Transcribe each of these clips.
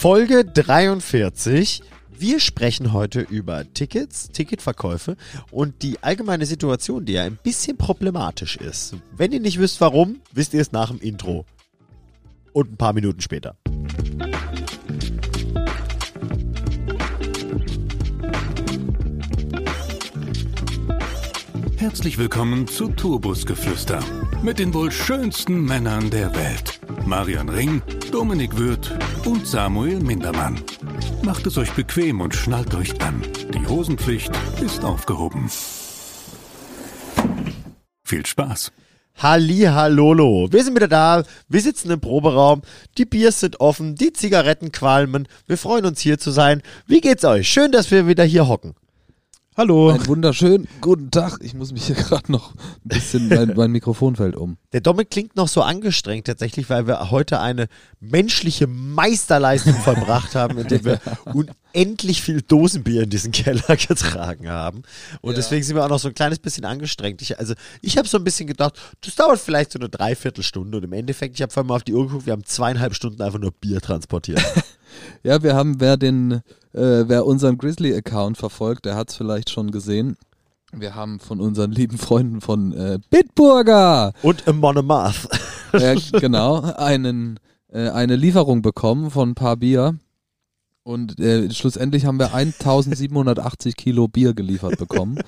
Folge 43. Wir sprechen heute über Tickets, Ticketverkäufe und die allgemeine Situation, die ja ein bisschen problematisch ist. Wenn ihr nicht wisst warum, wisst ihr es nach dem Intro. Und ein paar Minuten später. Herzlich willkommen zu Tourbusgeflüster mit den wohl schönsten Männern der Welt. Marian Ring, Dominik Würth und Samuel Mindermann. Macht es euch bequem und schnallt euch an. Die Hosenpflicht ist aufgehoben. Viel Spaß. Halli, hallolo. Wir sind wieder da. Wir sitzen im Proberaum. Die Biers sind offen. Die Zigaretten qualmen. Wir freuen uns hier zu sein. Wie geht's euch? Schön, dass wir wieder hier hocken. Hallo. Einen wunderschönen guten Tag. Ich muss mich hier gerade noch ein bisschen, mein, mein Mikrofon fällt um. Der Dominik klingt noch so angestrengt tatsächlich, weil wir heute eine menschliche Meisterleistung vollbracht haben, indem wir unendlich viel Dosenbier in diesen Keller getragen haben. Und Ja. deswegen sind wir auch noch so ein kleines bisschen angestrengt. Ich, also ich habe so ein bisschen gedacht, das dauert vielleicht so eine Dreiviertelstunde. Und im Endeffekt, ich habe vorhin mal auf die Uhr geguckt, wir haben zweieinhalb Stunden einfach nur Bier transportiert. Ja, wir haben, wer den, äh, wer unseren Grizzly-Account verfolgt, der hat es vielleicht schon gesehen. Wir haben von unseren lieben Freunden von äh, Bitburger, Und a Monomath. äh, genau, einen, äh, eine Lieferung bekommen von ein paar Bier. Und äh, schlussendlich haben wir 1780 Kilo Bier geliefert bekommen.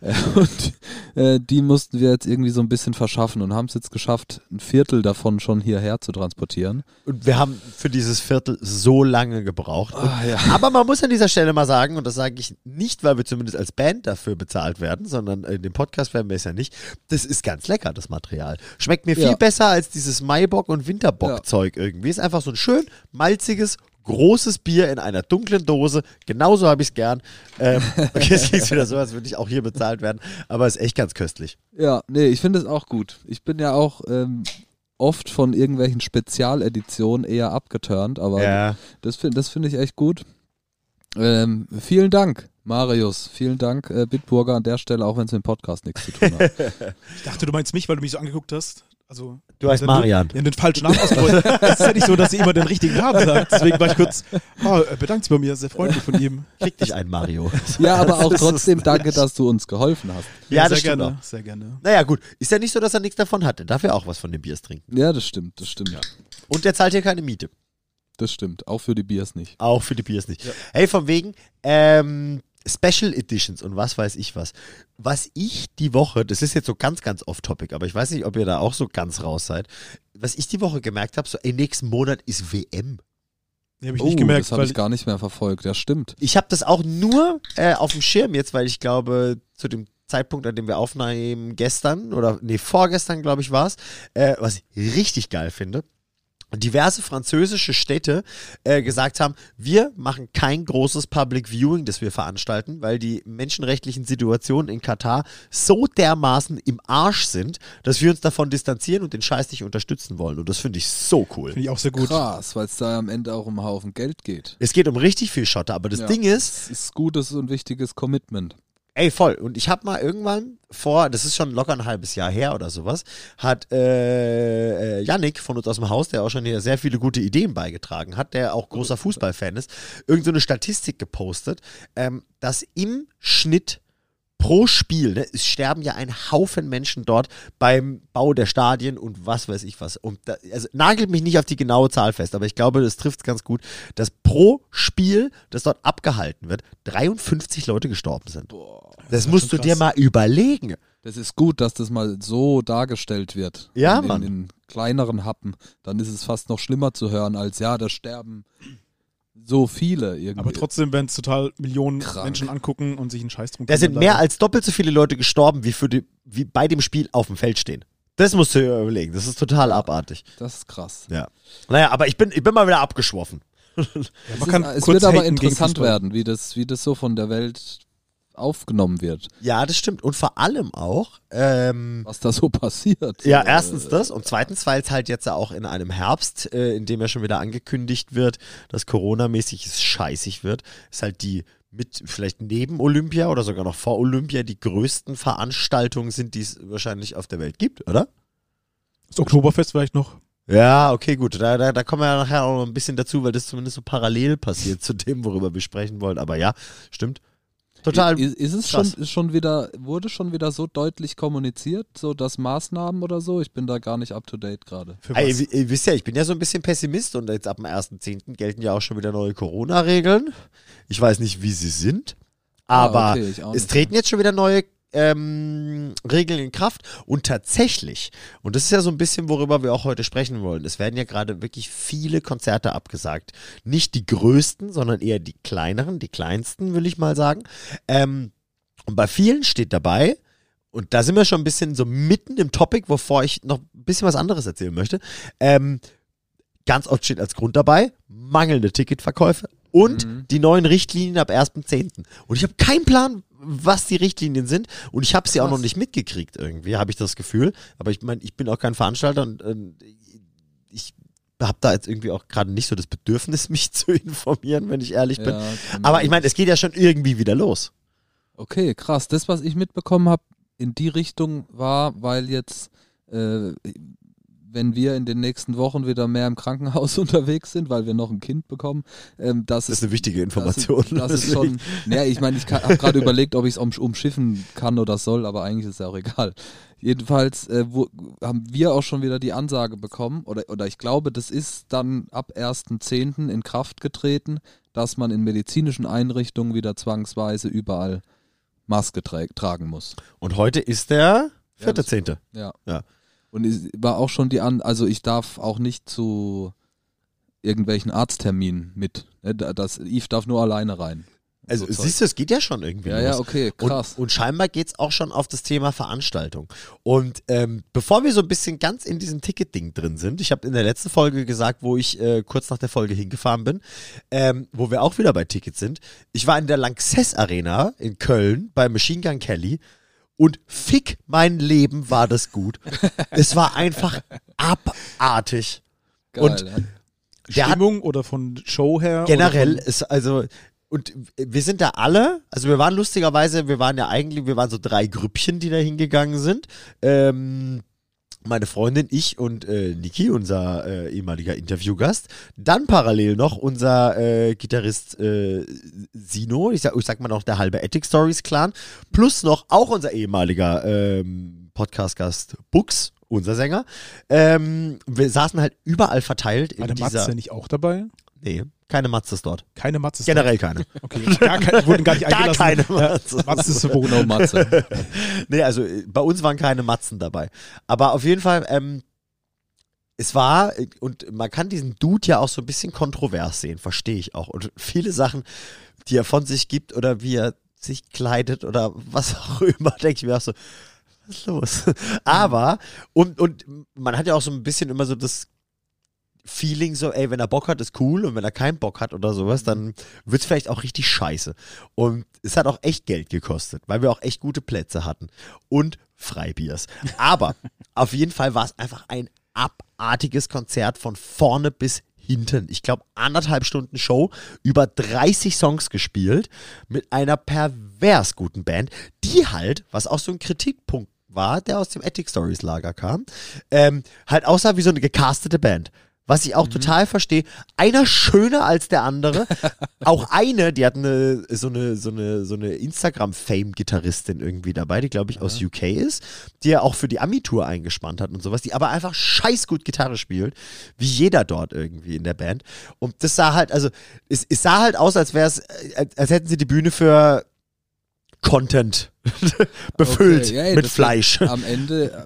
äh, und äh, die mussten wir jetzt irgendwie so ein bisschen verschaffen und haben es jetzt geschafft, ein Viertel davon schon hierher zu transportieren. Und wir haben für dieses Viertel so lange gebraucht. Und, Ah, ja. Aber man muss an dieser Stelle mal sagen, und das sage ich nicht, weil wir zumindest als Band dafür bezahlt werden, sondern in dem Podcast werden wir es ja nicht. Das ist ganz lecker, das Material. Schmeckt mir viel Ja. besser als dieses Maibock- und Winterbock-Zeug irgendwie. Ist einfach so ein schön malziges, großes Bier in einer dunklen Dose. Genauso habe ich es gern. Ähm, okay, jetzt klingt wieder so, als würde ich auch hier bezahlt werden, aber ist echt ganz köstlich. Ja, nee, ich finde es auch gut. Ich bin ja auch ähm, oft von irgendwelchen Spezialeditionen eher abgeturnt, aber das finde das finde ich echt gut. Ähm, vielen Dank, Marius. Vielen Dank, äh, Bitburger, an der Stelle, auch wenn es mit dem Podcast nichts zu tun hat. Ich dachte, du meinst mich, weil du mich so angeguckt hast. Also, Du heißt den- Marian. Ja, den falschen Namen ausgeholt. Es ist ja nicht so, dass sie immer den richtigen Namen sagt. Deswegen war ich kurz, oh, bedankt sich bei mir, sehr freundlich von ihm. Krieg dich ein, Mario. ja, aber auch trotzdem danke, dass du uns geholfen hast. Ja, das sehr gerne, auch. sehr gerne. Naja, gut. Ist ja nicht so, dass er nichts davon hatte. Darf er auch was von dem Biers trinken. Ja, das stimmt, das stimmt. Und der zahlt hier keine Miete. Das stimmt. Auch für die Biers nicht. Auch für die Biers nicht. Hey, von wegen ähm, Special Editions und was weiß ich was. Was ich die Woche, das ist jetzt so ganz, ganz off-topic, aber ich weiß nicht, ob ihr da auch so ganz raus seid. Was ich die Woche gemerkt habe, so, ey, nächsten Monat ist WM. Die habe ich oh, nicht gemerkt, das habe ich gar nicht mehr verfolgt. Ja, stimmt. Ich habe das auch nur äh, auf dem Schirm jetzt, weil ich glaube, zu dem Zeitpunkt, an dem wir aufnehmen, gestern oder nee, vorgestern, glaube ich, war es, äh, was ich richtig geil finde. Diverse französische Städte äh, gesagt haben, wir machen kein großes Public Viewing, das wir veranstalten, weil die menschenrechtlichen Situationen in Katar so dermaßen im Arsch sind, dass wir uns davon distanzieren und den Scheiß nicht unterstützen wollen. Und das finde ich so cool. finde ich auch sehr gut. Krass, weil es da am Ende auch um einen Haufen Geld geht. Es geht um richtig viel Schotter, aber das Ja. Ding ist, Das ist gutes und wichtiges Commitment. Ey, voll. Und ich habe mal irgendwann vor, das ist schon locker ein halbes Jahr her oder sowas, hat äh, äh, Yannick von uns aus dem Haus, der auch schon hier sehr viele gute Ideen beigetragen hat, der auch großer Fußballfan ist, irgend so eine Statistik gepostet, ähm, dass im Schnitt pro Spiel, ne, es sterben ja ein Haufen Menschen dort beim Bau der Stadien und was weiß ich was. Und da, also nagelt mich nicht auf die genaue Zahl fest, aber ich glaube, das trifft es ganz gut, dass pro Spiel, das dort abgehalten wird, 53 Leute gestorben sind. das ist musst du dir mal überlegen. Das ist gut, dass das mal so dargestellt wird. Ja, in, Mann. In den kleineren Happen. Dann ist es fast noch schlimmer zu hören, als ja, da sterben so viele irgendwie. Aber trotzdem, wenn es total Millionen Krank. Menschen angucken und sich einen Scheiß drum Da sind mehr als doppelt so viele Leute gestorben, wie, für die, wie bei dem Spiel auf dem Feld stehen. Das musst du dir überlegen. Das ist total abartig. das ist krass. Ja. Naja, aber ich bin, ich bin mal wieder abgeschwoffen. Ja, Es, man kann ist, es wird aber interessant werden, wie das, wie das so von der Welt aufgenommen wird, Ja, das stimmt. Und vor allem auch, ähm, was da so passiert. ja, erstens das und zweitens, weil es halt jetzt auch in einem Herbst, äh, in dem ja schon wieder angekündigt wird, dass Corona-mäßig es scheißig wird, ist halt die mit vielleicht neben Olympia oder sogar noch vor Olympia die größten Veranstaltungen sind, die es wahrscheinlich auf der Welt gibt, oder? Das Oktoberfest vielleicht noch. Ja, okay, gut. Da, da, da kommen wir ja nachher auch noch ein bisschen dazu, weil das zumindest so parallel passiert zu dem, worüber wir sprechen wollen. Aber ja, stimmt. Total. Ist, ist es krass. schon, ist schon wieder, wurde schon wieder so deutlich kommuniziert, so dass Maßnahmen oder so? Ich bin da gar nicht up to date gerade. Ey, ihr, ihr wisst ja, ich bin ja so ein bisschen Pessimist und jetzt ab dem 1.10. gelten ja auch schon wieder neue Corona-Regeln. Ich weiß nicht, wie sie sind, Ah, aber okay, ich auch es treten jetzt schon wieder neue ähm, Regeln in Kraft und tatsächlich, und das ist ja so ein bisschen, worüber wir auch heute sprechen wollen, es werden ja gerade wirklich viele Konzerte abgesagt. Nicht die größten, sondern eher die kleineren, die kleinsten, will ich mal sagen. Ähm, und bei vielen steht dabei, und da sind wir schon ein bisschen so mitten im Topic, wovor ich noch ein bisschen was anderes erzählen möchte. Ähm, ganz oft steht als Grund dabei, mangelnde Ticketverkäufe und Mhm. die neuen Richtlinien ab 1.10. Und ich habe keinen Plan, was die Richtlinien sind und ich habe sie auch noch nicht mitgekriegt irgendwie, habe ich das Gefühl. Aber ich meine, ich bin auch kein Veranstalter und äh, ich habe da jetzt irgendwie auch gerade nicht so das Bedürfnis, mich zu informieren, wenn ich ehrlich bin. Ja, Aber ich meine, es geht ja schon irgendwie wieder los. Okay, krass. Das, was ich mitbekommen habe, in die Richtung war, weil jetzt, äh, wenn wir in den nächsten Wochen wieder mehr im Krankenhaus unterwegs sind, weil wir noch ein Kind bekommen, ähm, dass Das ist eine wichtige Information. Das das ist schon. Naja, ich meine, ich habe gerade überlegt, ob ich es um, umschiffen kann oder soll, aber eigentlich ist es ja auch egal. Jedenfalls äh, wo, haben wir auch schon wieder die Ansage bekommen, oder, oder ich glaube, das ist dann ab 1.10. in Kraft getreten, dass man in medizinischen Einrichtungen wieder zwangsweise überall Maske tra tragen muss. Und heute ist der Ja, vierte das- Zehnte. Ja. Ja. Und es war auch schon die An, also ich darf auch nicht zu irgendwelchen Arztterminen mit. ne, da- Das, Yves darf nur alleine rein. Also So siehst du, es geht ja schon irgendwie Ja, los. ja, okay, krass. Und, und scheinbar geht es auch schon auf das Thema Veranstaltung. Und ähm, bevor wir so ein bisschen ganz in diesem Ticket-Ding drin sind, ich habe in der letzten Folge gesagt, wo ich äh, kurz nach der Folge hingefahren bin, ähm, wo wir auch wieder bei Tickets sind. Ich war in der Lanxess Arena in Köln bei Machine Gun Kelly und fick mein Leben war das gut. es war einfach abartig. Geil, und ja. Der hat Stimmung oder von Show her? generell ist also und wir sind da alle, also wir waren lustigerweise, wir waren ja eigentlich, wir waren so drei Grüppchen, die da hingegangen sind. Ähm, meine Freundin, ich und äh, Niki, unser äh, ehemaliger Interviewgast. Dann parallel noch unser äh, Gitarrist äh, Sino, ich sag, ich sag mal noch der halbe Attic Stories Clan, plus noch auch unser ehemaliger ähm, Podcast-Gast Bux, unser Sänger. Ähm, wir saßen halt überall verteilt in war der. Matze nicht auch dabei? Nee, keine Matzes dort. Keine Matze. Generell keine. Okay, gar keine, wurden gar nicht Gar eingelassen. keine Matzes. Matze ist so No Matze. Nee, also äh, bei uns waren keine Matzen dabei. Aber auf jeden Fall, ähm, es war, äh, und man kann diesen Dude ja auch so ein bisschen kontrovers sehen, verstehe ich auch. Und viele Sachen, die er von sich gibt oder wie er sich kleidet oder was auch immer, denke ich mir auch so, was ist los? Aber, und, und man hat ja auch so ein bisschen immer so das Feeling so, ey, wenn er Bock hat, ist cool und wenn er keinen Bock hat oder sowas, dann wird es vielleicht auch richtig scheiße. Und es hat auch echt Geld gekostet, weil wir auch echt gute Plätze hatten und Freibiers. Aber auf jeden Fall war es einfach ein abartiges Konzert von vorne bis hinten. Ich glaube, anderthalb Stunden Show, über 30 Songs gespielt, mit einer pervers guten Band, die halt, was auch so ein Kritikpunkt war, der aus dem Attic Stories Lager kam, ähm, halt aussah wie so eine gecastete Band. Was ich auch total verstehe. Einer schöner als der andere. auch eine, die hat eine, so eine, so eine, so eine Instagram-Fame-Gitarristin irgendwie dabei, die glaube ich aus UK ist, die ja auch für die Ami-Tour eingespannt hat und sowas, die aber einfach scheiß gut Gitarre spielt, wie jeder dort irgendwie in der Band. Und das sah halt, also, es, es sah halt aus, als wäre es, als, als hätten sie die Bühne für Content befüllt Okay, ja, ey, mit Fleisch. Am Ende äh,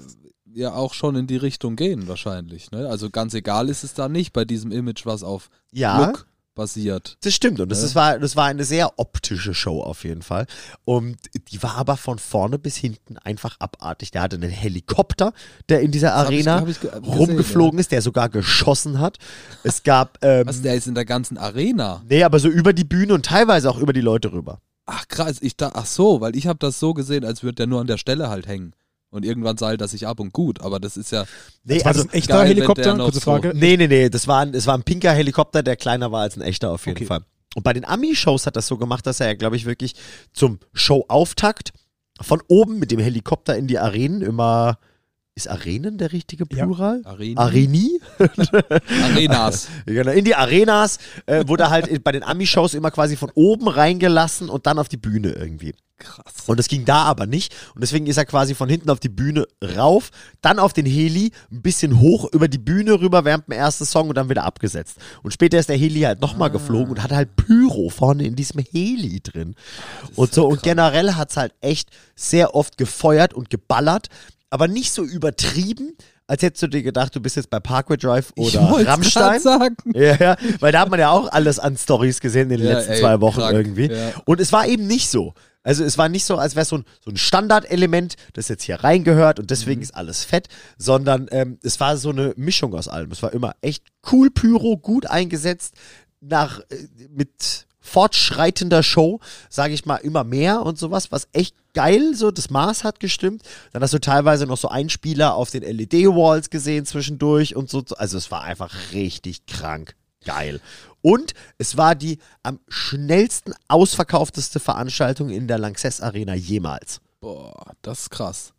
ja auch schon in die Richtung gehen wahrscheinlich. Ne? Also ganz egal ist es da nicht bei diesem Image, was auf Ja. Look basiert. Das stimmt und das, ist, war, das war eine sehr optische Show auf jeden Fall. Und die war aber von vorne bis hinten einfach abartig. Der hatte einen Helikopter, der in dieser hab ich- Arena hab ich ge- gesehen, rumgeflogen ist, der sogar geschossen hat. Es gab, ähm, Was, der ist in der ganzen Arena. nee, aber so über die Bühne und teilweise auch über die Leute rüber. Ach krass, ich da, ach so, weil ich habe das so gesehen, als würde der nur an der Stelle halt hängen. Und irgendwann seilt er sich ab und gut, aber das ist ja, Nee, War also, ein echter geil, Helikopter? Kurze so- Frage. nee, nee, nee, das war, ein, das war ein pinker Helikopter, der kleiner war als ein echter auf jeden Okay. Fall. Und bei den Ami-Shows hat das so gemacht, dass er ja, glaube ich, wirklich zum Show-Auftakt von oben mit dem Helikopter in die Arenen immer ist Arenen der richtige Plural? Arenen. Areni? Arenas. Genau, in die Arenas äh, wurde halt bei den Ami-Shows immer quasi von oben reingelassen und dann auf die Bühne irgendwie. Krass. Und das ging da aber nicht. Und deswegen ist er quasi von hinten auf die Bühne rauf, dann auf den Heli, ein bisschen hoch über die Bühne rüber während dem ersten Song und dann wieder abgesetzt. Und später ist der Heli halt nochmal geflogen und hat halt Pyro vorne in diesem Heli drin. Und so, und generell hat's halt echt sehr oft gefeuert und geballert, aber nicht so übertrieben, als hättest du dir gedacht, du bist jetzt bei Parkway Drive Ich oder wollt's Rammstein. sagen. Ja, ja, weil da hat man ja auch alles an Stories gesehen in den Ja, letzten ey, zwei Wochen krank, irgendwie. ja. Und es war eben nicht so. Also es war nicht so, als wäre es so ein, so ein Standardelement, das jetzt hier reingehört und Mhm. deswegen ist alles fett, sondern ähm, es war so eine Mischung aus allem. Es war immer echt cool Pyro, gut eingesetzt, nach äh, mit fortschreitender Show, sage ich mal, immer mehr und sowas, was echt geil, so das Maß hat gestimmt. Dann hast du teilweise noch so Einspieler auf den LED-Walls gesehen zwischendurch und so. Also es war einfach richtig krank geil. Und es war die am schnellsten ausverkaufteste Veranstaltung in der Lanxess Arena jemals. Boah, das ist krass.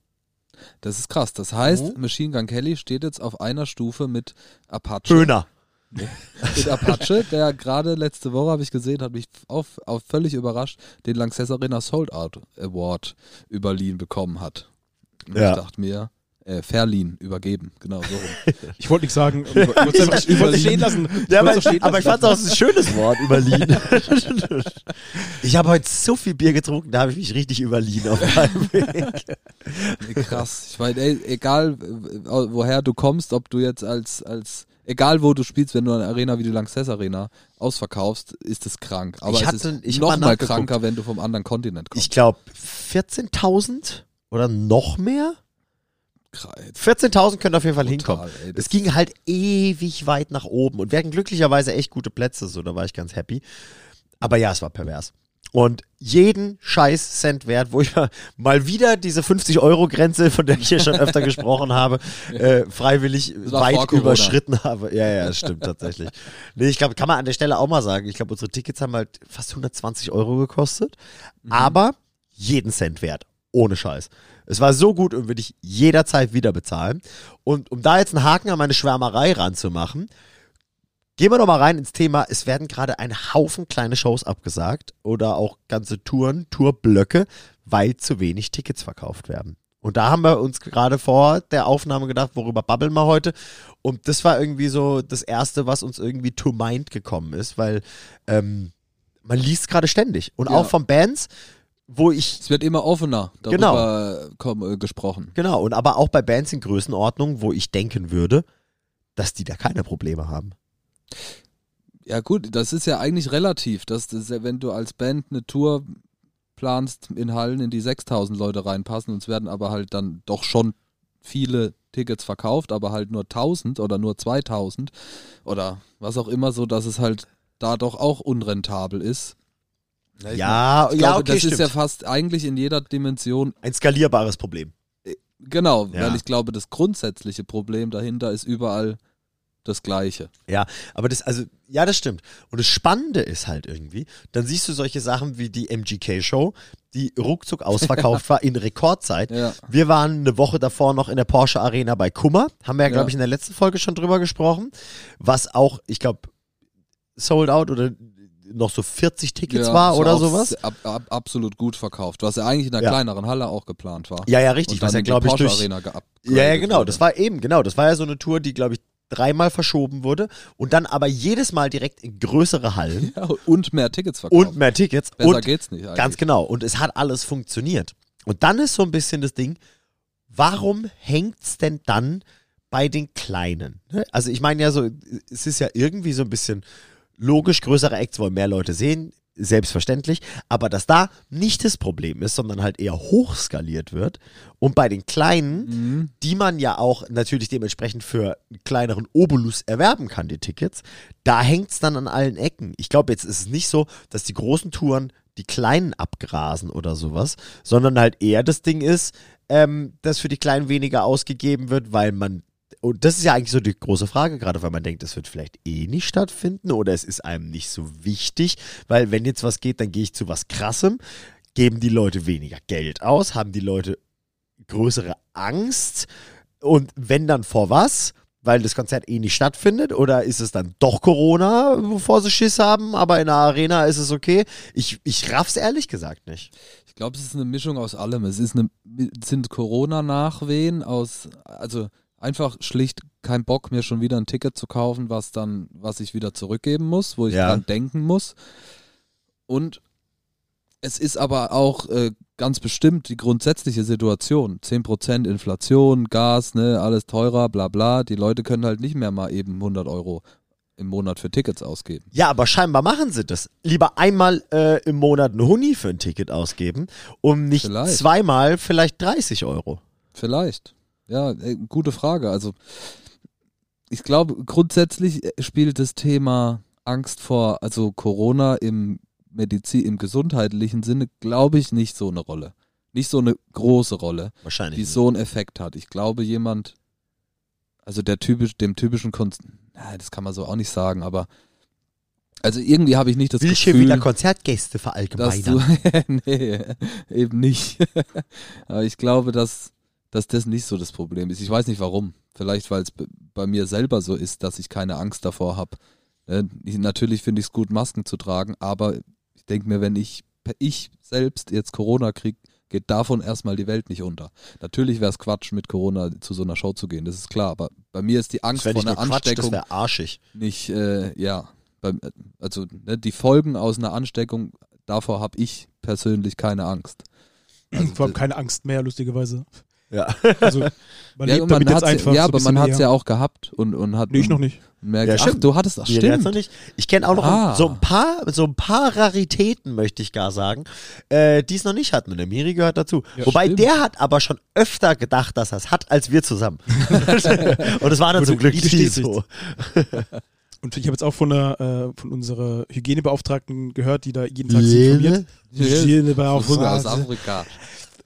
Das ist krass. Das heißt, Mhm. Machine Gun Kelly steht jetzt auf einer Stufe mit Apache. Höhner. Mit Apache, der gerade letzte Woche, habe ich gesehen, hat mich auf, auf völlig überrascht, den Lanxess Arena Sold Out Award überliehen bekommen hat. Und Ja. ich dachte mir, äh, verliehen, übergeben, genau so rum. Ich wollte nicht sagen, ich wollte es stehen lassen. Ich Ja, aber, stehen aber ich lassen. fand es auch ein schönes Wort, überliehen. ich habe heute so viel Bier getrunken, da habe ich mich richtig überliehen auf meinem Weg. Nee, Krass. Ich meine, egal äh, woher du kommst, ob du jetzt als, als egal wo du spielst, wenn du eine Arena wie die Lanxess Arena ausverkaufst, ist es krank. Aber Ich es hatte- ist ich noch mal kranker, wenn du vom anderen Kontinent kommst. Ich glaube 14.000 oder noch mehr? Kra- 14.000 können auf jeden Fall Brutal, hinkommen. es ging halt ewig weit nach oben und wir hatten glücklicherweise echt gute Plätze, so da war ich ganz happy. Aber ja, es war pervers. Und jeden scheiß Cent wert, wo ich mal wieder diese 50-Euro-Grenze, von der ich hier schon öfter gesprochen habe, äh, freiwillig weit überschritten habe. Ja, ja, das stimmt tatsächlich. Nee, ich glaube, kann man an der Stelle auch mal sagen, ich glaube, unsere Tickets haben halt fast 120 Euro gekostet, Mhm. aber jeden Cent wert. Ohne Scheiß. Es war so gut und würde ich jederzeit wieder bezahlen. Und um da jetzt einen Haken an meine Schwärmerei ranzumachen, gehen wir doch mal rein ins Thema. Es werden gerade ein Haufen kleine Shows abgesagt oder auch ganze Touren, Tourblöcke, weil zu wenig Tickets verkauft werden. Und da haben wir uns gerade vor der Aufnahme gedacht, worüber babbeln wir heute. Und das war irgendwie so das Erste, was uns irgendwie to mind gekommen ist, weil ähm, man liest gerade ständig. Und Ja. auch von Bands, wo ich Es wird immer offener darüber komm, äh, gesprochen. Genau, und aber auch bei Bands in Größenordnung, wo ich denken würde, dass die da keine Probleme haben. Ja gut, das ist ja eigentlich relativ, dass das ja, wenn du als Band eine Tour planst in Hallen, in die 6000 Leute reinpassen und es werden aber halt dann doch schon viele Tickets verkauft, aber halt nur 1000 oder nur 2000 oder was auch immer, so dass es halt da doch auch unrentabel ist. ich Ja, Ich ja, glaube, okay, das stimmt. ist ja fast eigentlich in jeder Dimension Ein skalierbares Problem. Genau, Ja. weil ich glaube, das grundsätzliche Problem dahinter ist überall das Gleiche. Ja, aber das, also, ja, das stimmt. Und das Spannende ist halt irgendwie, dann siehst du solche Sachen wie die MGK-Show, die ruckzuck ausverkauft war in Rekordzeit. Ja. Wir waren eine Woche davor noch in der Porsche Arena bei Kummer. Haben wir ja, glaube Ja. ich, in der letzten Folge schon drüber gesprochen. Was auch, ich glaube, sold out oder noch so 40 Tickets Ja, war oder sowas. Ab, ab, absolut gut verkauft, was ja eigentlich in einer Ja. kleineren Halle auch geplant war. Ja, ja, richtig. Und Was ja, glaube ich, durch, Arena Ja, ja, genau. wurde. Das war eben, genau. Das war ja so eine Tour, die, glaube ich, dreimal verschoben wurde und dann aber jedes Mal direkt in größere Hallen ja, und mehr Tickets verkauft. und mehr Tickets. Besser und geht's nicht eigentlich. Ganz genau. Und es hat alles funktioniert. Und dann ist so ein bisschen das Ding, warum hängt's denn dann bei den Kleinen? Ne? Also ich meine ja so, es ist ja irgendwie so ein bisschen logisch, größere Acts wollen mehr Leute sehen, selbstverständlich, aber dass da nicht das Problem ist, sondern halt eher hochskaliert wird und bei den Kleinen, Mhm. die man ja auch natürlich dementsprechend für einen kleineren Obolus erwerben kann, die Tickets, da hängt's dann an allen Ecken. Ich glaube, jetzt ist es nicht so, dass die großen Touren die Kleinen abgrasen oder sowas, sondern halt eher das Ding ist, ähm, dass für die Kleinen weniger ausgegeben wird, weil man und das ist ja eigentlich so die große Frage, gerade weil man denkt, das wird vielleicht eh nicht stattfinden oder es ist einem nicht so wichtig, weil wenn jetzt was geht, dann gehe ich zu was Krassem. Geben die Leute weniger Geld aus? Haben die Leute größere Angst? Und wenn dann vor was? Weil das Konzert eh nicht stattfindet? Oder ist es dann doch Corona, bevor sie Schiss haben, aber in der Arena ist es okay? Ich, ich raff's ehrlich gesagt nicht. Ich glaube, es ist eine Mischung aus allem. Es ist eine, sind Corona-Nachwehen aus, also einfach schlicht kein Bock, mir schon wieder ein Ticket zu kaufen, was dann, was ich wieder zurückgeben muss, wo ich Ja. dran denken muss. Und es ist aber auch äh, ganz bestimmt die grundsätzliche Situation. 10% Inflation, Gas, ne, alles teurer, bla bla. Die Leute können halt nicht mehr mal eben 100 Euro im Monat für Tickets ausgeben. Ja, aber scheinbar machen sie das. Lieber einmal äh, im Monat eine Huni für ein Ticket ausgeben, um nicht Vielleicht. zweimal vielleicht 30 Euro. Vielleicht. Ja, äh, gute Frage. Also ich glaube, grundsätzlich äh, spielt das Thema Angst vor, also Corona im Medizin, im gesundheitlichen Sinne, glaube ich, nicht so eine Rolle. Nicht so eine große Rolle, Wahrscheinlich. die nicht. so einen Effekt hat. Ich glaube, jemand, also der typisch, dem typischen Kunst, na, das kann man so auch nicht sagen, aber also irgendwie habe ich nicht das Will Gefühl, wieder Konzertgäste dass verallgemeinern? du, nee, eben nicht. Aber ich glaube, dass, dass das nicht so das Problem ist. Ich weiß nicht warum. Vielleicht, weil es bei mir selber so ist, dass ich keine Angst davor habe. Natürlich finde ich es gut, Masken zu tragen, aber ich denke mir, wenn ich, ich selbst jetzt Corona kriege, geht davon erstmal die Welt nicht unter. Natürlich wäre es Quatsch, mit Corona zu so einer Show zu gehen, das ist klar, aber bei mir ist die Angst Das vor einer Quatsch, das Ansteckung wäre arschig. nicht, äh, ja, beim, äh, also ne, die Folgen aus einer Ansteckung, davor habe ich persönlich keine Angst. Also, Vor allem keine Angst mehr, lustigerweise. Ja. Also, man ja, lebt und damit man jetzt einfach ja, so aber man hat es ja auch gehabt und, und hat Nee, ich noch nicht. merkt, Ja, ach, stimmt. du hattest, ach, Die jetzt noch stimmt. nicht. Ich kenne auch noch Ah. so ein paar, so ein paar Raritäten, möchte ich gar sagen, äh, die es noch nicht hatten. Und der Miri gehört dazu. Ja, Wobei stimmt. der hat aber schon öfter gedacht, dass er es hat, als wir zusammen. Und es war dann Wurde zum Glück bestätigt. so. Und ich habe jetzt auch von, einer, äh, von unserer Hygienebeauftragten gehört, die da jeden Tag sich informiert. Rüber aus Hygienebeauftragte. Afrika.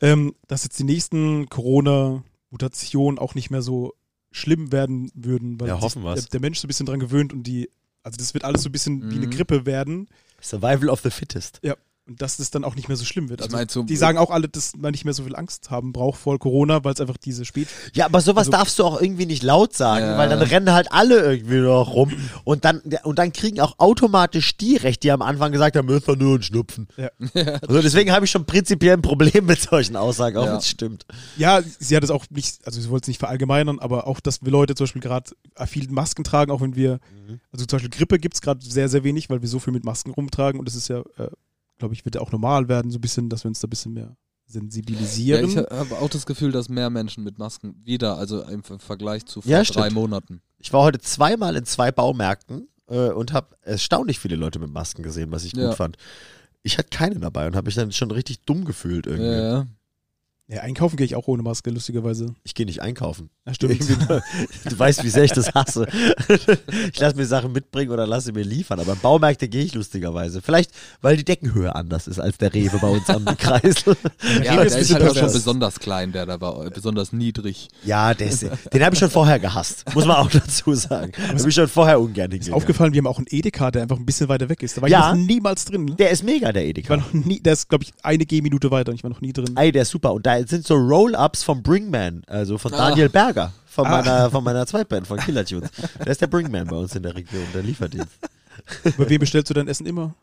Ähm, dass jetzt die nächsten Corona-Mutationen auch nicht mehr so schlimm werden würden, weil Ja, hoffen der, der Mensch so ein bisschen dran gewöhnt und die, also das wird alles so ein bisschen wie eine Mhm. Grippe werden Survival of the fittest. Und dass das dann auch nicht mehr so schlimm wird. Also mein, so- die sagen auch alle, dass man nicht mehr so viel Angst haben braucht vor Corona, weil es einfach diese Spät... Ja, aber sowas Also- darfst du auch irgendwie nicht laut sagen, Ja. weil dann rennen halt alle irgendwie noch rum und dann, und dann kriegen auch automatisch die recht, die am Anfang gesagt haben, ist doch nur ein Schnupfen. Ja. Also deswegen habe ich schon prinzipiell ein Problem mit solchen Aussagen, auch Ja. wenn es stimmt. Ja, sie hat es auch nicht, also sie wollte es nicht verallgemeinern, aber auch, dass wir Leute zum Beispiel gerade viel Masken tragen, auch wenn wir, Mhm. also zum Beispiel Grippe gibt es gerade sehr, sehr wenig, weil wir so viel mit Masken rumtragen und das ist ja, äh, glaube ich, wird ja auch normal werden, so ein bisschen, dass wir uns da ein bisschen mehr Ja, sensibilisieren. ich habe auch das Gefühl, dass mehr Menschen mit Masken wieder, also im Ver- Vergleich zu vor Ja, drei stimmt. Monaten. Ich war heute zweimal in zwei Baumärkten äh, und habe erstaunlich viele Leute mit Masken gesehen, was ich Ja. gut fand. Ich hatte keine dabei und habe mich dann schon richtig dumm gefühlt irgendwie. Ja, ja, einkaufen gehe ich auch ohne Maske, lustigerweise. Ich gehe nicht einkaufen. Ja, stimmt. Du weißt, wie sehr ich das hasse. Ich lasse mir Sachen mitbringen oder lasse mir liefern. Aber in Baumärkte gehe ich lustigerweise. Vielleicht, weil die Deckenhöhe anders ist als der Rewe bei uns am Kreisel. ja Rewe der ist ist halt auch schon besonders klein, der da war, besonders niedrig. Ja, der ist, den habe ich schon vorher gehasst. Muss man auch dazu sagen. Da bin ich schon vorher ungern Ist hingegangen. aufgefallen, wir haben auch einen Edeka, der einfach ein bisschen weiter weg ist. Da war Ja. ich noch niemals drin. Der ist mega, der Ich Edeka. war noch nie, der ist, glaube ich, eine Gehminute weiter und ich war noch nie drin. Ey, der ist super. Und da sind so Roll-Ups vom Bringman, also von Ah. Daniel Berger, von Ah. meiner, von meiner Zweitband, von Killer Tunes. Der ist der Bringman bei uns in der Region, der Lieferdienst. Bei wem bestellst du dein Essen immer?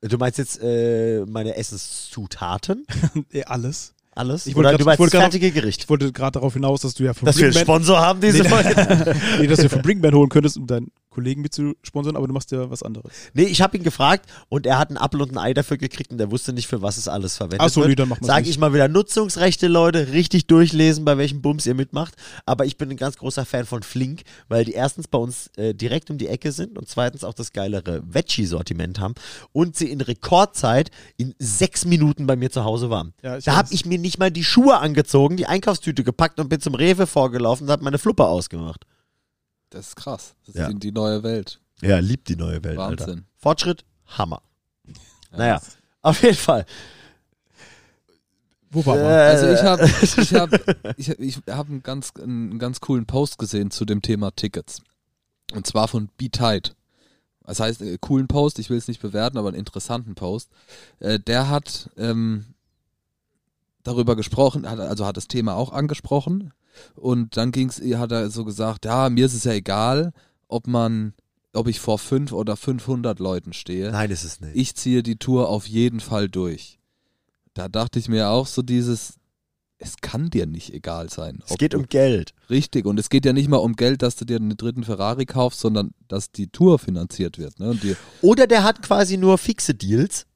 Du meinst jetzt äh, meine Essenszutaten? Alles. Alles? Ich wollte Oder grad- du meinst ich wollte das grad- fertige Gericht? Ich wollte gerade darauf hinaus, dass du ja von Dass wir einen Sponsor haben, diese Nee, Folge. nee, dass du von Brinkman holen könntest, um deinen Kollegen mit zu sponsern, aber du machst ja was anderes. Nee, ich habe ihn gefragt und er hat einen Apfel und ein Ei dafür gekriegt und er wusste nicht, für was es alles verwendet Achso, nee, wird. dann machen wir Sag nicht. ich mal wieder Nutzungsrechte, Leute, richtig durchlesen, bei welchem Bums ihr mitmacht. Aber ich bin ein ganz großer Fan von Flink, weil die erstens bei uns äh, direkt um die Ecke sind und zweitens auch das geilere Veggie-Sortiment haben und sie in Rekordzeit in sechs Minuten bei mir zu Hause waren. Ja, da habe ich mir nicht mal die Schuhe angezogen, die Einkaufstüte gepackt und bin zum Rewe vorgelaufen und habe meine Fluppe ausgemacht. Das ist krass. Das Ja. ist die, die neue Welt. Ja, liebt die neue Welt, Alter. Wahnsinn. Fortschritt, Hammer. Ja. Naja, auf jeden Fall. Wo war man? Also ich Äh, habe ich hab, ich, ich hab einen, ganz, einen ganz coolen Post gesehen zu dem Thema Tickets. Und zwar von Be Tight. Das heißt, äh, coolen Post, ich will es nicht bewerten, aber einen interessanten Post. Äh, der hat ähm, darüber gesprochen, hat, also hat das Thema auch angesprochen. Und dann ging's, hat er so gesagt, ja, mir ist es ja egal, ob man, ob ich vor fünf oder 500 Leuten stehe. Nein, ist es nicht. Ich ziehe die Tour auf jeden Fall durch. Da dachte ich mir auch so dieses, es kann dir nicht egal sein. es geht um Geld. Richtig, und es geht ja nicht mal um Geld, dass du dir einen dritten Ferrari kaufst, sondern dass die Tour finanziert wird. Ne? Oder der hat quasi nur fixe Deals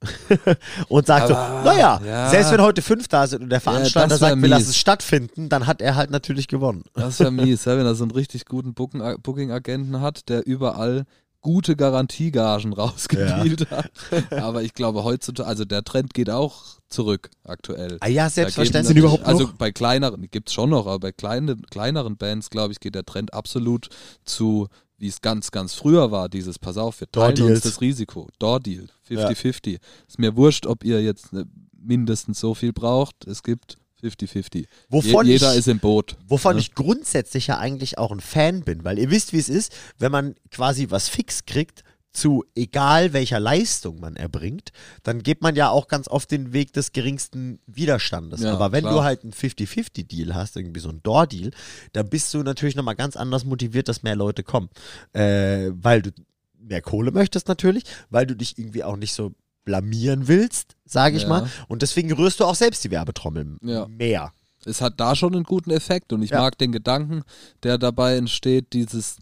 und sagt Aber, so, naja, ja. selbst wenn heute fünf da sind und der Veranstalter wär sagt, wir lassen mies. es stattfinden, dann hat er halt natürlich gewonnen. das ist ja mies, ja, wenn er so einen richtig guten Booking- Booking-Agenten hat, der überall gute Garantiegagen rausgespielt hat. Aber ich glaube heutzutage, also der Trend geht auch zurück aktuell. Ah ja, selbstverständlich. Sind überhaupt natürlich- noch? Also bei kleineren, gibt's schon noch, aber bei kleinen, kleineren Bands, glaube ich, geht der Trend absolut zu, wie es ganz, ganz früher war, dieses, pass auf, wir teilen uns das Risiko. Door-Deal, 50-50. Ist mir wurscht, ob ihr jetzt ne, mindestens so viel braucht. Es gibt 50-50. Wovon Je, jeder ich- ist im Boot. Wovon Ja. ich grundsätzlich ja eigentlich auch ein Fan bin, weil ihr wisst, wie es ist, wenn man quasi was fix kriegt, zu egal welcher Leistung man erbringt, dann geht man ja auch ganz oft den Weg des geringsten Widerstandes. Ja, Aber wenn klar. du halt einen 50-50-Deal hast, irgendwie so ein Door-Deal, dann bist du natürlich nochmal ganz anders motiviert, dass mehr Leute kommen. Äh, weil du mehr Kohle möchtest natürlich, weil du dich irgendwie auch nicht so blamieren willst, sage ich Ja. mal. Und deswegen rührst du auch selbst die Werbetrommel Ja. mehr. es hat da schon einen guten Effekt und ich Ja. mag den Gedanken, der dabei entsteht, dieses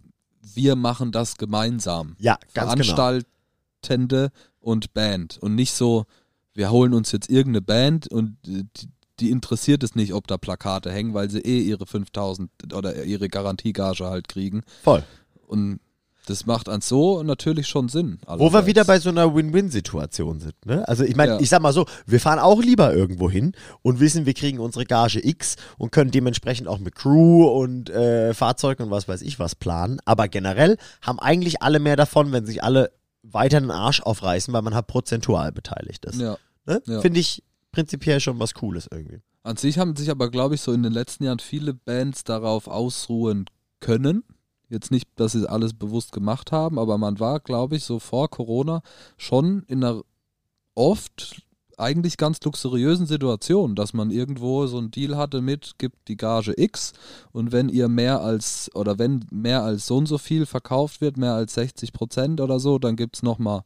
wir machen das gemeinsam. Ja, ganz genau. Veranstaltende und Band und nicht so, wir holen uns jetzt irgendeine Band und äh, die, die interessiert es nicht, ob da Plakate hängen, weil sie eh ihre 5000 oder ihre Garantiegage halt kriegen Voll. und das macht an so natürlich schon Sinn. Wo wir wieder bei so einer Win-Win-Situation sind. Ne? Also ich meine, Ja. ich sag mal so, wir fahren auch lieber irgendwo hin und wissen, wir kriegen unsere Gage X und können dementsprechend auch mit Crew und äh, Fahrzeug und was weiß ich was planen. Aber generell haben eigentlich alle mehr davon, wenn sich alle weiter den Arsch aufreißen, weil man halt prozentual beteiligt ist. ja. Ne? ja. Finde ich prinzipiell schon was Cooles irgendwie. An sich haben sich aber, glaube ich, so in den letzten Jahren viele Bands darauf ausruhen können. Jetzt nicht, dass sie alles bewusst gemacht haben, aber man war, glaube ich, so vor Corona schon in einer oft eigentlich ganz luxuriösen Situation, dass man irgendwo so einen Deal hatte mit, gibt die Gage X und wenn ihr mehr als, oder wenn mehr als so und so viel verkauft wird, mehr als 60 Prozent oder so, dann gibt es nochmal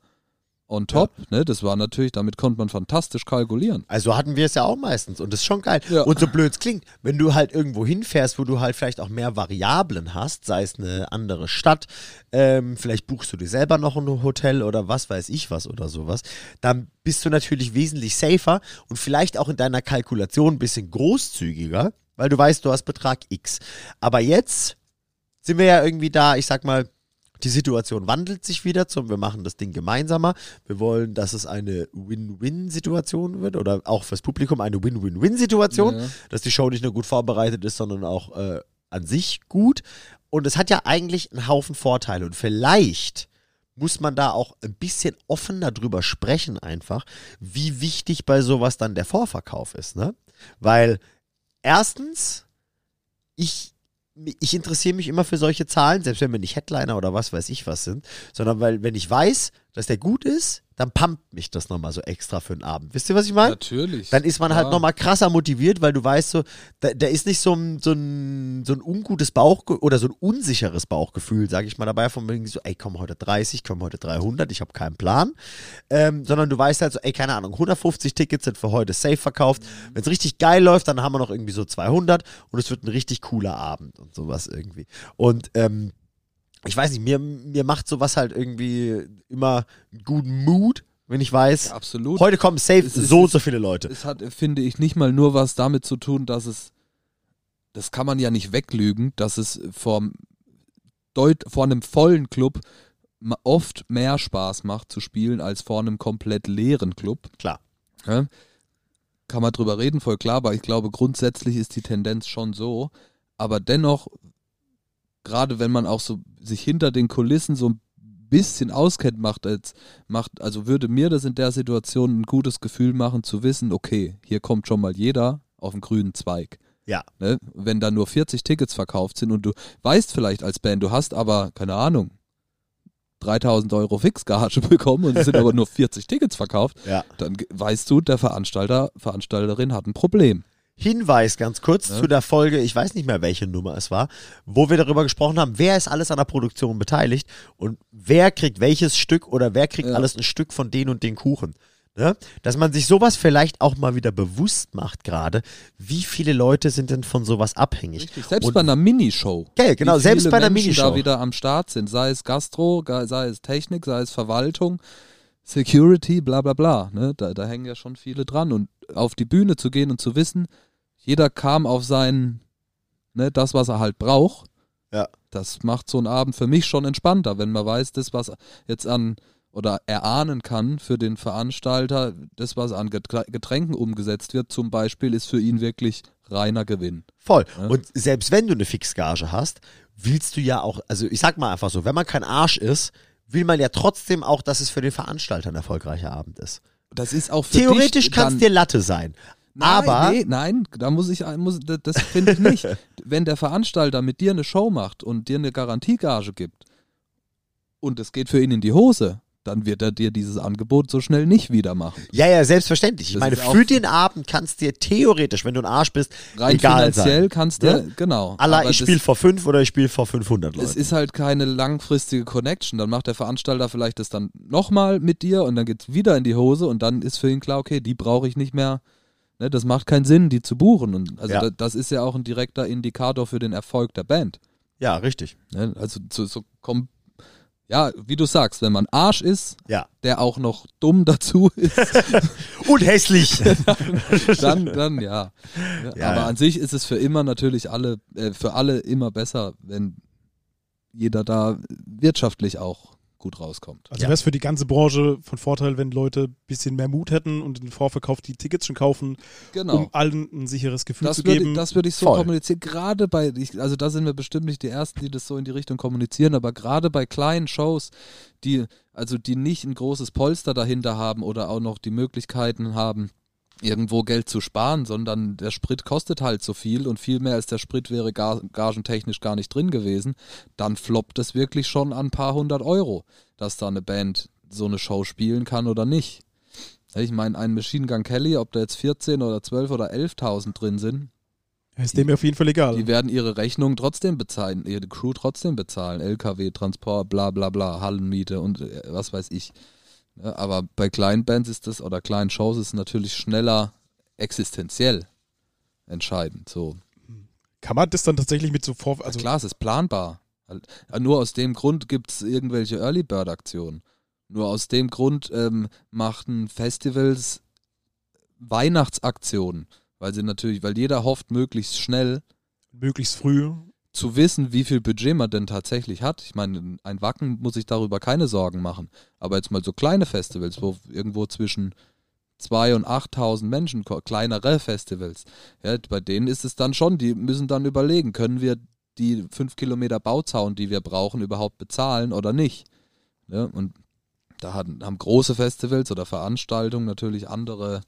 on top. Ne? Das war natürlich, damit konnte man fantastisch kalkulieren. Also hatten wir es ja auch meistens und das ist schon geil. Ja. Und so blöd es klingt, wenn du halt irgendwo hinfährst, wo du halt vielleicht auch mehr Variablen hast, sei es eine andere Stadt, ähm, vielleicht buchst du dir selber noch ein Hotel oder was weiß ich was oder sowas, dann bist du natürlich wesentlich safer und vielleicht auch in deiner Kalkulation ein bisschen großzügiger, weil du weißt, du hast Betrag X. Aber jetzt sind wir ja irgendwie da, ich sag mal, die Situation wandelt sich wieder zum, wir machen das Ding gemeinsamer. Wir wollen, dass es eine Win-Win-Situation wird oder auch fürs Publikum eine Win-Win-Win-Situation, Ja. dass die Show nicht nur gut vorbereitet ist, sondern auch äh, an sich gut. Und es hat ja eigentlich einen Haufen Vorteile und vielleicht muss man da auch ein bisschen offener drüber sprechen einfach, wie wichtig bei sowas dann der Vorverkauf ist, ne? Weil erstens, ich, ich interessiere mich immer für solche Zahlen, selbst wenn wir nicht Headliner oder was weiß ich was sind, sondern weil, wenn ich weiß, dass der gut ist, dann pumpt mich das nochmal so extra für den Abend. Wisst ihr, was ich meine? Natürlich. Dann ist man halt Ja. nochmal krasser motiviert, weil du weißt so, da, da ist nicht so ein, so ein, so ein ungutes Bauch oder so ein unsicheres Bauchgefühl, sage ich mal dabei, von wegen so, ey, komm heute 30, komm heute 300, ich habe keinen Plan. Ähm, sondern du weißt halt so, ey, keine Ahnung, 150 Tickets sind für heute safe verkauft. Wenn es richtig geil läuft, dann haben wir noch irgendwie so 200 und es wird ein richtig cooler Abend und sowas irgendwie. Und ähm, ich weiß nicht, mir, mir macht sowas halt irgendwie immer einen guten Mood, wenn ich weiß, Ja, absolut. heute kommen safe Es so und so viele Leute. Es hat, finde ich, nicht mal nur was damit zu tun, dass es, das kann man ja nicht weglügen, dass es vor, deut, vor einem vollen Club oft mehr Spaß macht zu spielen als vor einem komplett leeren Club. Klar. Ja? Kann man drüber reden, voll klar, aber ich glaube, grundsätzlich ist die Tendenz schon so. Aber dennoch, gerade wenn man auch so sich hinter den Kulissen so ein bisschen auskennt, macht als macht, also würde mir das in der Situation ein gutes Gefühl machen, zu wissen, okay, hier kommt schon mal jeder auf den grünen Zweig. Ja. Ne? Wenn da nur 40 Tickets verkauft sind und du weißt vielleicht als Band, du hast aber, keine Ahnung, 3000 Euro Fixgage bekommen und es sind aber nur 40 Tickets verkauft, Ja. dann weißt du, der Veranstalter, Veranstalterin hat ein Problem. Hinweis ganz kurz Ja. zu der Folge, ich weiß nicht mehr, welche Nummer es war, wo wir darüber gesprochen haben, wer ist alles an der Produktion beteiligt und wer kriegt welches Stück oder wer kriegt Ja. alles ein Stück von den und den Kuchen. Ne? Dass man sich sowas vielleicht auch mal wieder bewusst macht gerade, wie viele Leute sind denn von sowas abhängig? Richtig. Selbst Und- bei einer Minishow. Gell, genau, selbst bei einer Menschen Minishow. da wieder am Start sind, sei es Gastro, sei es Technik, sei es Verwaltung, Security, bla bla bla. Ne? Da, da hängen ja schon viele dran. Und auf die Bühne zu gehen und zu wissen, jeder kam auf sein, ne, das, was er halt braucht. Ja. Das macht so einen Abend für mich schon entspannter, wenn man weiß, das, was jetzt an oder erahnen kann für den Veranstalter, das, was an Geträ- Getränken umgesetzt wird, zum Beispiel, ist für ihn wirklich reiner Gewinn. Voll. Ja. Und selbst wenn du eine Fixgage hast, willst du ja auch, also ich sag mal einfach so, wenn man kein Arsch ist, will man ja trotzdem auch, dass es für den Veranstalter ein erfolgreicher Abend ist. Das ist auch für Theoretisch kann es dir Latte sein. Nein, aber nee, nein, da muss ich, muss, das- finde ich nicht. Wenn der Veranstalter mit dir eine Show macht und dir eine Garantiegage gibt und es geht für ihn in die Hose, dann wird er dir dieses Angebot so schnell nicht wieder machen. Ja, ja, selbstverständlich. Ich Das meine, für den Abend kannst dir theoretisch, wenn du ein Arsch bist, Rein egal finanziell sein. kannst du, Ne? genau. Allah, ich spiele vor fünf oder ich spiele vor 500 Es Leuten. ist halt keine langfristige Connection. Dann macht der Veranstalter vielleicht das dann nochmal mit dir und dann geht es wieder in die Hose und dann ist für ihn klar, okay, die brauche ich nicht mehr. Ne, das macht keinen Sinn, die zu buchen. Und also Ja. da, das ist ja auch ein direkter Indikator für den Erfolg der Band. ja, richtig. Ne? Also so, so kom ja, wie du sagst, wenn man Arsch ist, Ja. der auch noch dumm dazu ist, Und hässlich. dann, dann ja. ja. Ja, Aber ja. an sich ist es für immer natürlich alle, äh, für alle immer besser, wenn jeder da wirtschaftlich auch gut rauskommt. Also Ja. wäre es für die ganze Branche von Vorteil, wenn Leute ein bisschen mehr Mut hätten und im Vorverkauf die Tickets schon kaufen, Genau. um allen ein sicheres Gefühl Das zu würde, geben. das würde ich so Voll. kommunizieren. Gerade bei, ich, also da sind wir bestimmt nicht die Ersten, die das so in die Richtung kommunizieren, aber gerade bei kleinen Shows, die, also die nicht ein großes Polster dahinter haben oder auch noch die Möglichkeiten haben, irgendwo Geld zu sparen, sondern der Sprit kostet halt so viel und viel mehr als der Sprit wäre ga- gagentechnisch gar nicht drin gewesen, dann floppt es wirklich schon an ein paar hundert Euro, dass da eine Band so eine Show spielen kann oder nicht. Ich meine, ein Machine Gun Kelly, ob da jetzt 14 oder 12 oder 11.000 drin sind, ist dem auf jeden Fall egal. die werden ihre Rechnung trotzdem bezahlen, ihre Crew trotzdem bezahlen, LKW, Transport, bla bla bla, Hallenmiete und äh, was weiß ich. Ja, aber bei kleinen Bands ist das, oder kleinen Shows ist es natürlich schneller existenziell entscheidend. So. Kann man das dann tatsächlich mit so Vor... Also Also klar, es ist planbar. Äh, Nur aus dem Grund gibt es irgendwelche Early Bird Aktionen. Nur aus dem Grund ähm, machten Festivals Weihnachtsaktionen, weil sie natürlich, weil jeder hofft, möglichst schnell möglichst früh. Zu wissen, wie viel Budget man denn tatsächlich hat. Ich meine, ein Wacken muss sich darüber keine Sorgen machen. Aber jetzt mal so kleine Festivals, wo irgendwo zwischen 2.000 und 8.000 Menschen, kleinere Festivals, ja, bei denen ist es dann schon, die müssen dann überlegen, können wir die 5 Kilometer Bauzaun, die wir brauchen, überhaupt bezahlen oder nicht. Ja, und da hatten, haben große Festivals oder Veranstaltungen natürlich andere,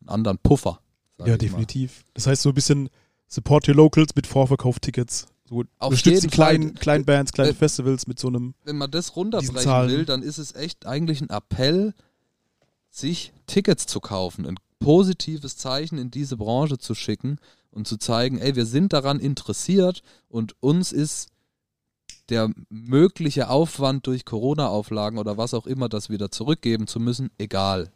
einen anderen Puffer. Ja, ich mal. definitiv. Das heißt so ein bisschen Support your Locals mit Vorverkauftickets. So Auf unterstützt die kleinen, Fall. kleinen Bands, kleine Äh, Festivals mit so einem. wenn man das runterbrechen will, dann ist es echt eigentlich ein Appell, sich Tickets zu kaufen, ein positives Zeichen in diese Branche zu schicken und zu zeigen, ey, wir sind daran interessiert und uns ist der mögliche Aufwand durch Corona-Auflagen oder was auch immer, das wieder zurückgeben zu müssen, egal.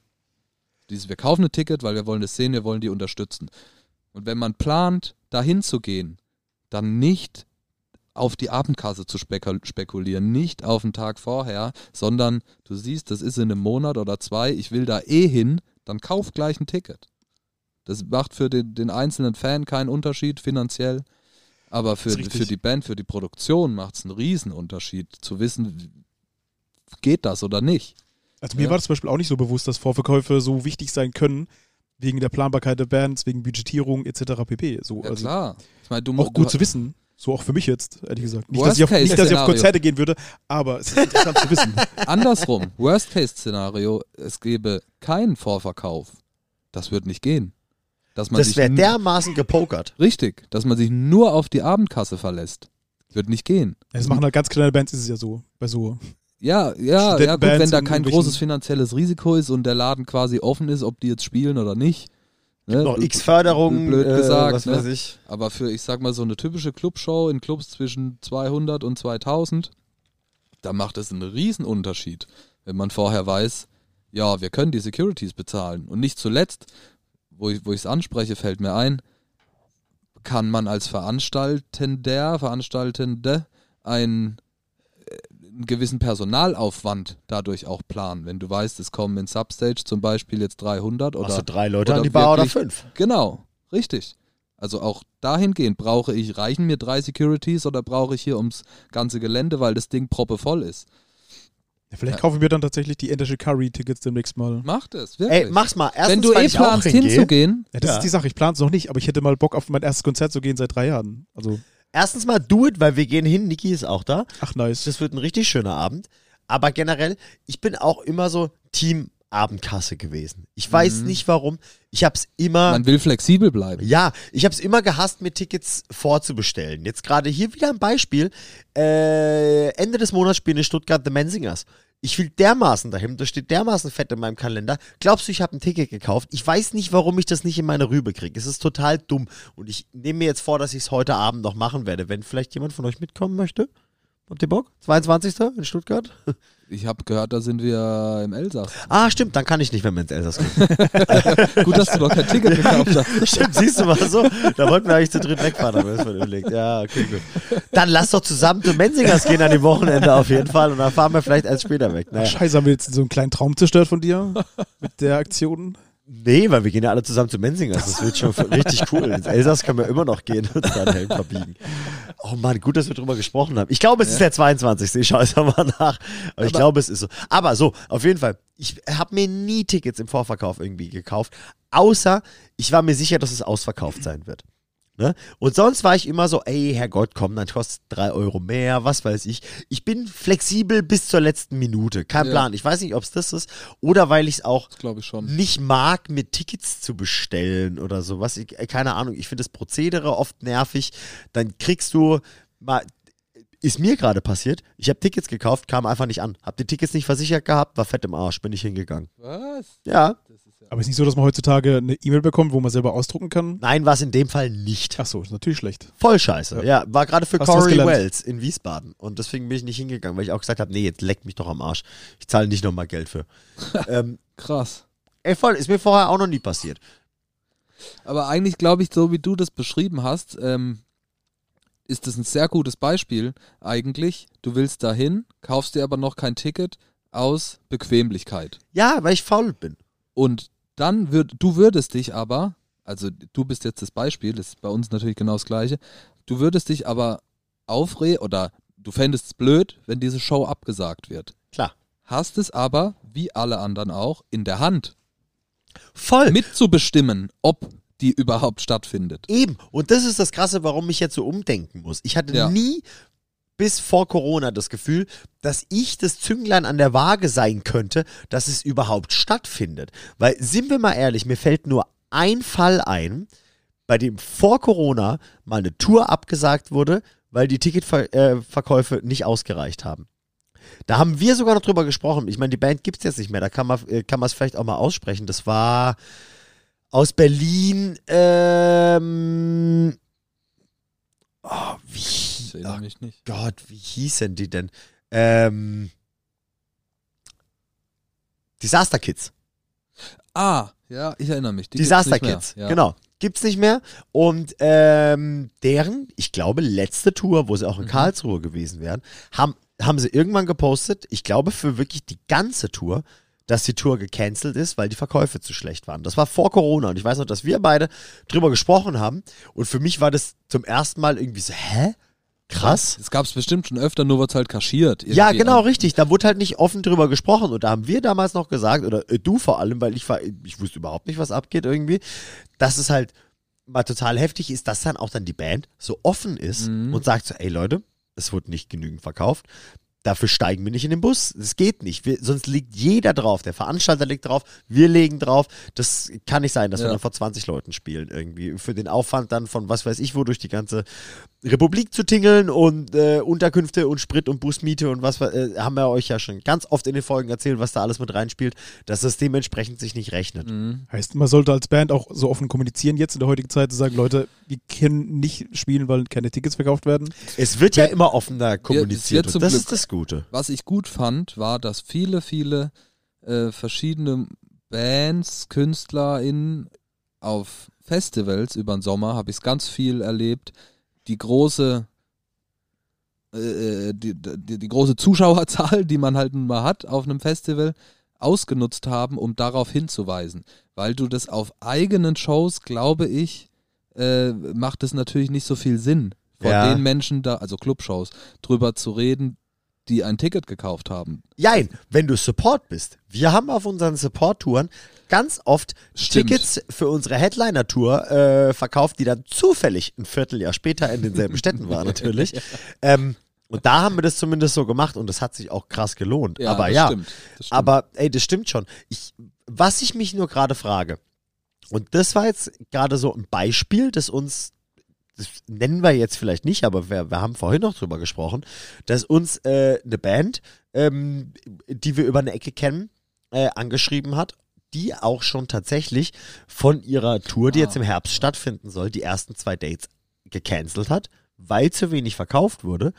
Dieses, wir kaufen ein Ticket, weil wir wollen das sehen, wir wollen die unterstützen. Und wenn man plant, dahin zu gehen, dann nicht auf die Abendkasse zu spekul spekulieren, nicht auf den Tag vorher, sondern du siehst, das ist in einem Monat oder zwei, ich will da eh hin, dann kauf gleich ein Ticket. Das macht für den, den einzelnen Fan keinen Unterschied finanziell, aber für, für die Band, für die Produktion macht es einen Riesenunterschied, zu wissen, geht das oder nicht. Also mir Ja. war das zum Beispiel auch nicht so bewusst, dass Vorverkäufe so wichtig sein können, wegen der Planbarkeit der Bands, wegen Budgetierung etc. pp. So, Ja also klar. Ich meine, du, auch gut du, zu wissen. So auch für mich jetzt, ehrlich gesagt. Nicht, dass ich, auf, nicht, dass ich auf Konzerte gehen würde, aber es ist interessant zu wissen. Andersrum, Worst-Case-Szenario, es gäbe keinen Vorverkauf. Das wird nicht gehen. Dass man Das sich wäre dermaßen gepokert. Richtig, dass man sich nur auf die Abendkasse verlässt. Wird nicht gehen. Das machen halt ganz kleine Bands, ist es ja so. Bei so. Ja, ja, ja gut, wenn da in kein großes finanzielles Risiko ist und der Laden quasi offen ist, ob die jetzt spielen oder nicht, Ne? Noch Bl- X-Förderung, blöd äh, gesagt, was ne? weiß ich. Aber für, ich sag mal, so eine typische Clubshow in Clubs zwischen 200 und 2000, da macht es einen Riesenunterschied, wenn man vorher weiß, ja, wir können die Securities bezahlen. Und nicht zuletzt, wo ich es anspreche, fällt mir ein, kann man als Veranstaltender, Veranstaltende äh, einen gewissen Personalaufwand dadurch auch planen. Wenn du weißt, es kommen in Substage zum Beispiel jetzt 300 oder du drei Leute oder an die Bar oder wirklich- fünf? Genau, richtig. Also auch dahingehend brauche ich, reichen mir drei Securities oder brauche ich hier ums ganze Gelände, weil das Ding proppevoll ist. Ja, vielleicht kaufen wir dann tatsächlich die Endische Curry-Tickets demnächst mal. Macht es, wirklich. Ey, mach's mal. Erstens, Wenn du eh planst hinzugehen, Ja, das Ja. ist die Sache. Ich plane es noch nicht, aber ich hätte mal Bock auf mein erstes Konzert zu gehen seit drei Jahren. Also, Erstens mal do it, weil wir gehen hin. Niki ist auch da. ach nice. Das wird ein richtig schöner Abend. Aber generell, ich bin auch immer so Team Abendkasse gewesen. Ich weiß Mhm. nicht warum. Ich hab's immer. man will flexibel bleiben. Ja, ich habe es immer gehasst, mir Tickets vorzubestellen. Jetzt gerade hier wieder ein Beispiel. Äh, Ende des Monats spielen in Stuttgart The Menzingers. Ich will dermaßen dahin, das steht dermaßen fett in meinem Kalender. Glaubst du, ich habe ein Ticket gekauft? Ich weiß nicht, warum ich das nicht in meine Rübe kriege. Es ist total dumm. Und ich nehme mir jetzt vor, dass ich es heute Abend noch machen werde. Wenn vielleicht jemand von euch mitkommen möchte. Habt ihr Bock? 22. in Stuttgart? Ich habe gehört, da sind wir im Elsass. Ah, stimmt, dann kann ich nicht, wenn wir ins Elsass kommen. Gut, dass du noch kein Ticket gekauft hast. Stimmt, siehst du mal so. Da wollten wir eigentlich zu dritt wegfahren, aber das wird überlegt. Ja, okay, gut. Dann lass doch zusammen zu Menzingers gehen an dem Wochenende auf jeden Fall und dann fahren wir vielleicht erst später weg. Naja. scheiße, haben wir jetzt so einen kleinen Traum zerstört von dir mit der Aktion? Nee, weil wir gehen ja alle zusammen zu Menzingers. Das wird schon richtig cool. Ins Elsass können wir immer noch gehen und uns da einen Helm verbiegen. Oh Mann, gut, dass wir drüber gesprochen haben. Ich glaube, es ist der 22. Ich schaue es nochmal nach. Aber, ich glaube, es ist so. Aber so, auf jeden Fall. Ich habe mir nie Tickets im Vorverkauf irgendwie gekauft. Außer, ich war mir sicher, dass es ausverkauft sein wird. Ne? Und sonst war ich immer so, ey, Herrgott, komm, dann kostet drei Euro mehr, was weiß ich. Ich bin flexibel bis zur letzten Minute. Kein Ja. Plan. Ich weiß nicht, ob es das ist. Oder weil ich es auch nicht mag, mir Tickets zu bestellen oder sowas. Ich, äh, keine Ahnung, ich finde das Prozedere oft nervig. Dann kriegst du mal. Ist mir gerade passiert. Ich habe Tickets gekauft, kam einfach nicht an. Hab die Tickets nicht versichert gehabt, war fett im Arsch, bin ich hingegangen. Was? Ja, Aber ist nicht so, dass man heutzutage eine E-Mail bekommt, wo man selber ausdrucken kann? nein, war es in dem Fall nicht. Ach so, ist natürlich schlecht. Voll scheiße. Ja, war gerade für Hast Corey? Wells in Wiesbaden. Und deswegen bin ich nicht hingegangen, weil ich auch gesagt habe, nee, jetzt leckt mich doch am Arsch. Ich zahle nicht nochmal Geld für. ähm, Krass. ey, voll, ist mir vorher auch noch nie passiert. Aber eigentlich glaube ich, so wie du das beschrieben hast, ähm, ist das ein sehr gutes Beispiel. Eigentlich, du willst dahin, kaufst dir aber noch kein Ticket aus Bequemlichkeit. Ja, weil ich faul bin. Und dann würd, du würdest dich aber, also du bist jetzt das Beispiel, das ist bei uns natürlich genau das gleiche, du würdest dich aber aufregen oder du fändest es blöd, wenn diese Show abgesagt wird. Klar. Hast es aber, wie alle anderen auch, in der Hand, Voll. mitzubestimmen, ob die überhaupt stattfindet. Eben. Und das ist das Krasse, warum ich jetzt so umdenken muss. Ich hatte Ja. nie bis vor Corona das Gefühl, dass ich das Zünglein an der Waage sein könnte, dass es überhaupt stattfindet. Weil, sind wir mal ehrlich, mir fällt nur ein Fall ein, bei dem vor Corona mal eine Tour abgesagt wurde, weil die Ticketverkäufe äh, nicht ausgereicht haben. Da haben wir sogar noch drüber gesprochen. Ich meine, die Band gibt es jetzt nicht mehr. Da kann man äh, es vielleicht auch mal aussprechen. Das war aus Berlin. Ähm, oh, wie, erinnere oh. Gott, wie hießen die denn? Ähm, Disaster Kids. Ah, ja, ich erinnere mich. Die Disaster. Kids, Ja. genau. Gibt's nicht mehr. Und ähm, deren, ich glaube, letzte Tour, wo sie auch in Mhm. Karlsruhe gewesen wären, haben, haben sie irgendwann gepostet, ich glaube für wirklich die ganze Tour, dass die Tour gecancelt ist, weil die Verkäufe zu schlecht waren. Das war vor Corona und ich weiß noch, dass wir beide drüber gesprochen haben und für mich war das zum ersten Mal irgendwie so, hä? Krass. Es gab es bestimmt schon öfter, nur wird halt kaschiert. Ja, genau, richtig. Da wurde halt nicht offen drüber gesprochen. Und da haben wir damals noch gesagt, oder äh, du vor allem, weil ich war, ich wusste überhaupt nicht, was abgeht irgendwie, dass es halt mal total heftig ist, dass dann auch dann die Band so offen ist Mhm. und sagt so, ey Leute, es wurde nicht genügend verkauft. Dafür steigen wir nicht in den Bus. Das geht nicht. Wir, sonst liegt jeder drauf. Der Veranstalter liegt drauf, wir legen drauf. Das kann nicht sein, dass wir Ja. dann vor 20 Leuten spielen irgendwie. Für den Aufwand dann von was weiß ich wo durch die ganze Republik zu tingeln und äh, Unterkünfte und Sprit und Busmiete und was äh, haben wir euch ja schon ganz oft in den Folgen erzählt, was da alles mit reinspielt, dass das dementsprechend sich nicht rechnet. Heißt, man sollte als Band auch so offen kommunizieren, jetzt in der heutigen Zeit zu sagen, Leute, wir können nicht spielen, weil keine Tickets verkauft werden. Es wird ja immer offener kommuniziert zum das Glück. ist das Gute. Was ich gut fand, war, dass viele, viele äh, verschiedene Bands, KünstlerInnen auf Festivals über den Sommer, habe ich es ganz viel erlebt, die große äh, die, die, die große Zuschauerzahl, die man halt nun mal hat auf einem Festival, ausgenutzt haben, um darauf hinzuweisen. Weil du das auf eigenen Shows, glaube ich, äh, macht es natürlich nicht so viel Sinn, vor Ja. den Menschen da, also Clubshows, drüber zu reden, die ein Ticket gekauft haben. Jein, wenn du Support bist. Wir haben auf unseren Support-Touren ganz oft Stimmt. Tickets für unsere Headliner-Tour äh, verkauft, die dann zufällig ein Vierteljahr später in denselben Städten waren natürlich. ähm, und da haben wir das zumindest so gemacht und das hat sich auch krass gelohnt. Aber das ja, Stimmt, das stimmt. aber ey, das stimmt schon. Ich, was ich mich nur gerade frage, und das war jetzt gerade so ein Beispiel, das uns, das nennen wir jetzt vielleicht nicht, aber wir, wir haben vorhin noch drüber gesprochen, dass uns äh, eine Band, ähm, die wir über eine Ecke kennen, äh, angeschrieben hat, die auch schon tatsächlich von ihrer Tour, die Ah. jetzt im Herbst stattfinden soll, die ersten zwei Dates gecancelt hat, weil zu wenig verkauft wurde